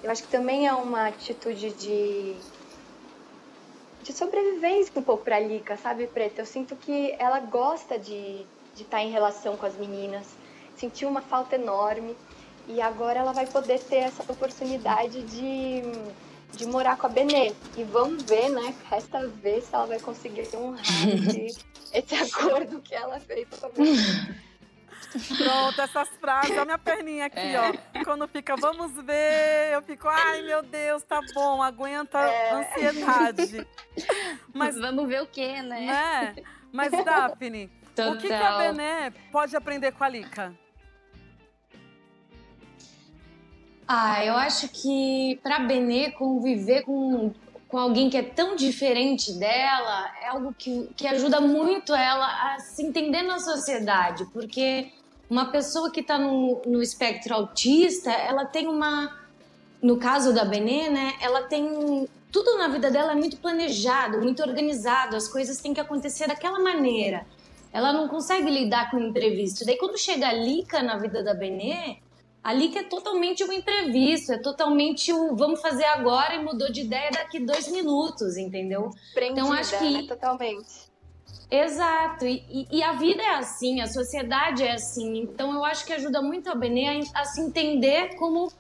Eu acho que também é uma atitude de de sobrevivência um pouco pra Lica, sabe, Preta? Eu sinto que ela gosta de de estar em relação com as meninas. Sentiu uma falta enorme e agora ela vai poder ter essa oportunidade de de morar com a Benê. E vamos ver, né? Resta ver se ela vai conseguir honrar esse, esse acordo que ela fez com a Benê. Pronto, essas frases, olha a minha perninha aqui, É. ó. Quando fica, vamos ver, eu fico, ai meu Deus, tá bom, aguenta a ansiedade. Mas, Vamos ver o quê, né? né? Mas, Daphne, o que, que a Total. Bené pode aprender com a Lica? Ah, eu acho que pra Benê conviver com, com alguém que é tão diferente dela é algo que, que ajuda muito ela a se entender na sociedade, porque uma pessoa que tá no, no espectro autista, ela tem uma. No caso da Benê, né? Ela tem. Tudo na vida dela é muito planejado, muito organizado, as coisas têm que acontecer daquela maneira. Ela não consegue lidar com o imprevisto. Daí, quando chega a Lica na vida da Benê, a Lica é totalmente um imprevisto, é totalmente o vamos fazer agora e mudou de ideia daqui dois minutos, entendeu? então acho que né? totalmente. Exato, e, e- e a vida é assim, a sociedade é assim, então eu acho que ajuda muito a Benê a, a se entender como,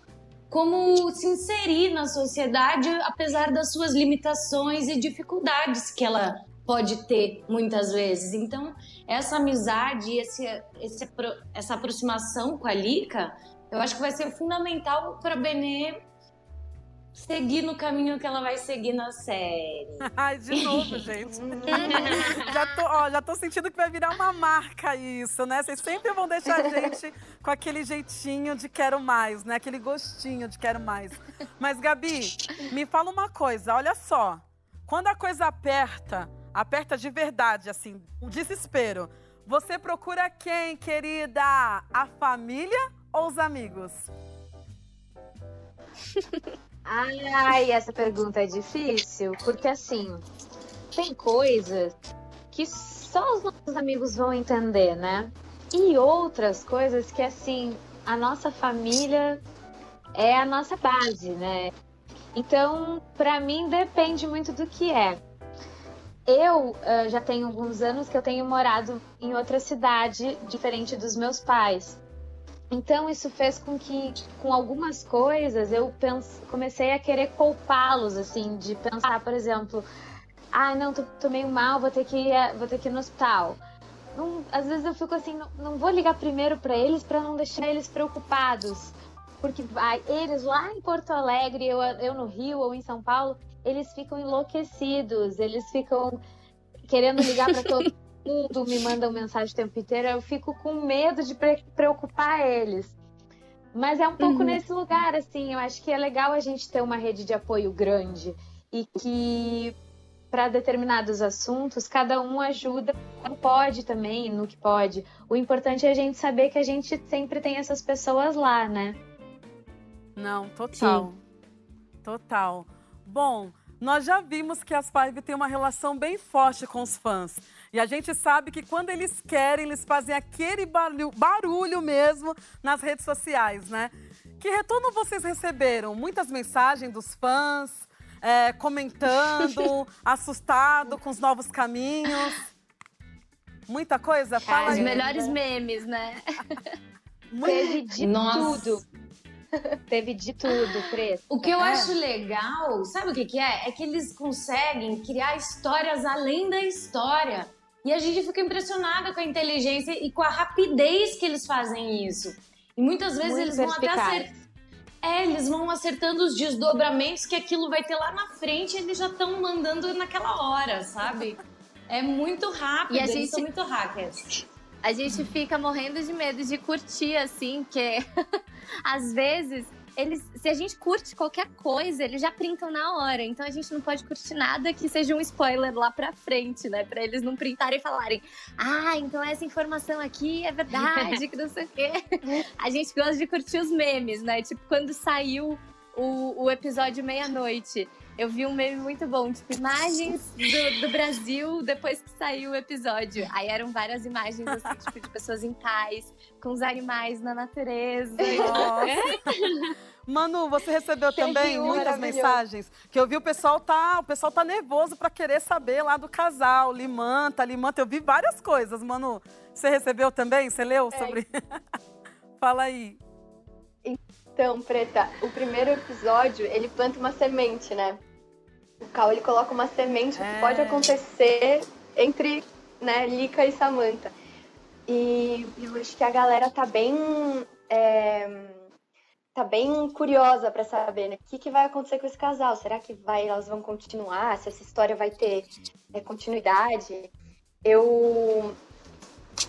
como se inserir na sociedade, apesar das suas limitações e dificuldades que ela pode ter muitas vezes. Então, essa amizade, esse, esse, essa aproximação com a Lica, eu acho que vai ser fundamental para Benê seguir no caminho que ela vai seguir na série. Ai, de novo, gente. já, tô, ó, já tô sentindo que vai virar uma marca isso, né? Vocês sempre vão deixar a gente com aquele jeitinho de quero mais, né? Aquele gostinho de quero mais. Mas, Gabi, me fala uma coisa, olha só. Quando a coisa aperta, aperta de verdade, assim, um desespero. Você procura quem, querida? A família ou os amigos? Ai, essa pergunta é difícil, porque assim, tem coisas que só os nossos amigos vão entender, né? E outras coisas que, assim, a nossa família é a nossa base, né? Então, pra mim, depende muito do que é. Eu ah, já tenho alguns anos que eu tenho morado em outra cidade diferente dos meus pais. Então isso fez com que, com algumas coisas, eu pens- comecei a querer culpá-los, assim, de pensar, por exemplo, ah, não, tô, tô meio mal, vou ter que ir, vou ter que ir no hospital. Não- às vezes eu fico assim, não, não vou ligar primeiro pra eles pra não deixar eles preocupados. Porque vai, eles lá em Porto Alegre, eu, eu no Rio ou em São Paulo, eles ficam enlouquecidos, eles ficam querendo ligar pra todo mundo, me mandam mensagem o tempo inteiro, eu fico com medo de pre- preocupar eles. Mas é um pouco Uhum. nesse lugar, assim, eu acho que é legal a gente ter uma rede de apoio grande e que para determinados assuntos, cada um ajuda como pode também, no que pode. O importante é a gente saber que a gente sempre tem essas pessoas lá, né? Não, total. Total. Bom, nós já vimos que as Five têm uma relação bem forte com os fãs. E a gente sabe que quando eles querem, eles fazem aquele barulho, barulho mesmo nas redes sociais, né? Que retorno vocês receberam? Muitas mensagens dos fãs, é, comentando, assustado com os novos caminhos. Muita coisa? Fala Os aí. melhores memes, né? Teve de Nossa. tudo. Teve de tudo, Preto. O que eu É. acho legal, sabe o que, que é? É que eles conseguem criar histórias além da história. E a gente fica impressionada com a inteligência e com a rapidez que eles fazem isso. E muitas vezes Muito eles vão até acertar. É, eles vão acertando os desdobramentos que aquilo vai ter lá na frente e eles já estão mandando naquela hora, sabe? É muito rápido, E a gente- são muito hackers. A gente fica morrendo de medo de curtir, assim, que às vezes eles, se a gente curte qualquer coisa, eles já printam na hora. Então a gente não pode curtir nada que seja um spoiler lá pra frente, né? Pra eles não printarem e falarem, ah, então essa informação aqui é verdade, que não sei o quê. A gente gosta de curtir os memes, né? Tipo, quando saiu o, o episódio meia-noite. Eu vi um meme muito bom, tipo, imagens do, do Brasil depois que saiu o episódio. Aí eram várias imagens, assim, tipo, de pessoas em paz, com os animais na natureza. Nossa. Manu, você recebeu também muitas mensagens que eu vi o pessoal tá, o pessoal tá nervoso pra querer saber lá do casal, Limanta, Limanta. Eu vi várias coisas, Manu. Você recebeu também? Você leu sobre? Fala aí. Então, Preta, o primeiro episódio, ele planta uma semente, né? O Cal, ele coloca uma semente que pode acontecer entre, né, Lika e Samantha. E eu acho que a galera tá bem... é, tá bem curiosa pra saber, né? O que, que vai acontecer com esse casal? Será que vai, elas vão continuar? Se essa história vai ter é, continuidade? Eu...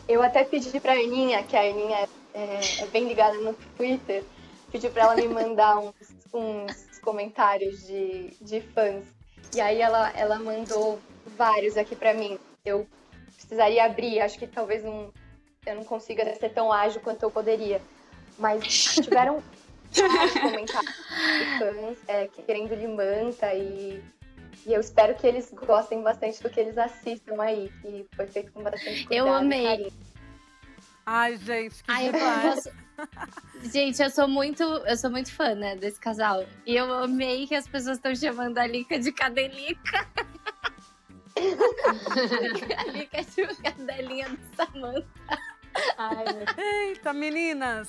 Eu até pedi pra Aninha, que a Aninha é, é bem ligada no Twitter, pedi pra ela me mandar uns, uns comentários de, de fãs. E aí ela, ela mandou vários aqui pra mim. Eu precisaria abrir, acho que talvez não, eu não consiga ser tão ágil quanto eu poderia. Mas tiveram vários comentários de fãs é, querendo limanta e, e eu espero que eles gostem bastante do que eles assistam aí, que foi feito com bastante cuidado Eu e amei. Ai, gente, que Ai, demais. Gente, eu sou muito, eu sou muito fã, né, desse casal. E eu amei que as pessoas estão chamando a Lica de cadelica. a Lica é tipo cadelinha do Samantha. Eita, meninas!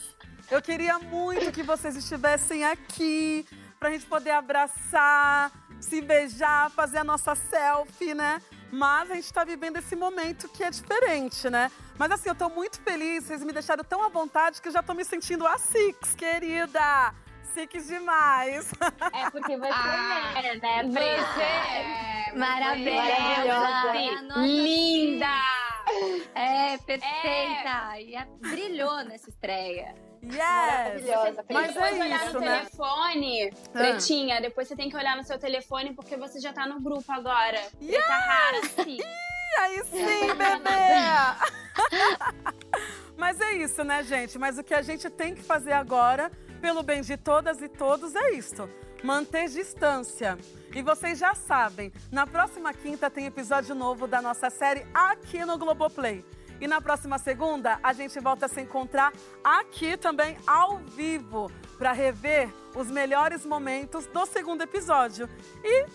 Eu queria muito que vocês estivessem aqui pra gente poder abraçar, se beijar, fazer a nossa selfie, né? Mas a gente tá vivendo esse momento que é diferente, né? Mas assim, eu tô muito feliz, vocês me deixaram tão à vontade que eu já tô me sentindo a Six, querida! Six demais! É porque você Ah, é, né, Preta? você é Maravilhosa. maravilhosa, é Linda. É, perfeita. E a- brilhou nessa estreia. Yes! Mas Mas é olhar isso, no né? telefone, Ah. Pretinha, depois você tem que olhar no seu telefone porque você já tá no grupo agora. Preta. Ih, aí sim, bebê! Mas é isso, né, gente? Mas o que a gente tem que fazer agora, pelo bem de todas e todos, é isso. Manter distância. E vocês já sabem, na próxima quinta tem episódio novo da nossa série aqui no Globoplay. E na próxima segunda, a gente volta a se encontrar aqui também ao vivo para rever os melhores momentos do segundo episódio e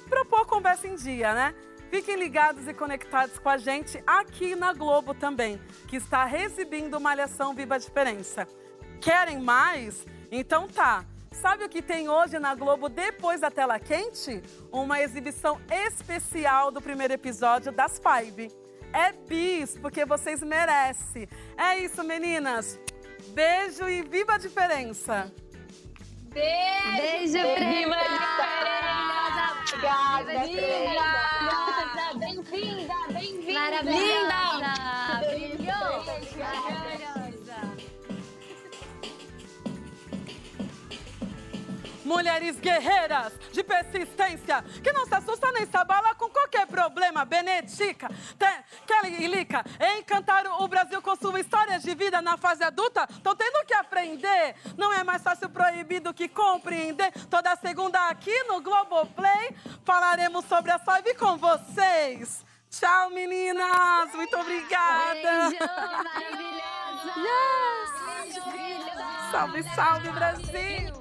a conversa em dia, né? Fiquem ligados e conectados com a gente aqui na Globo também, que está exibindo Malhação Viva a Diferença. Querem mais? Então tá. Sabe o que tem hoje na Globo depois da tela quente? Uma exibição especial do primeiro episódio das Five. É bis, porque vocês merecem. É isso, meninas. Beijo e viva a diferença! Beijo, Beijo, Preta! Obrigada, Bem-vinda! Preta. Bem-vinda, bem-vinda! Maravilhosa! Brilhou! Mulheres guerreiras de persistência, que não se assusta nem se abala com qualquer problema. Benetica, Te- Kelly e Lica, encantaram o Brasil com sua história de vida na fase adulta. Estão tendo que aprender. Não é mais fácil proibido que compreender. Toda segunda aqui no Globoplay falaremos sobre a Five com vocês. Tchau, meninas! Muito obrigada! Beijo, maravilhosa! Yes! Salve, salve, Brasil!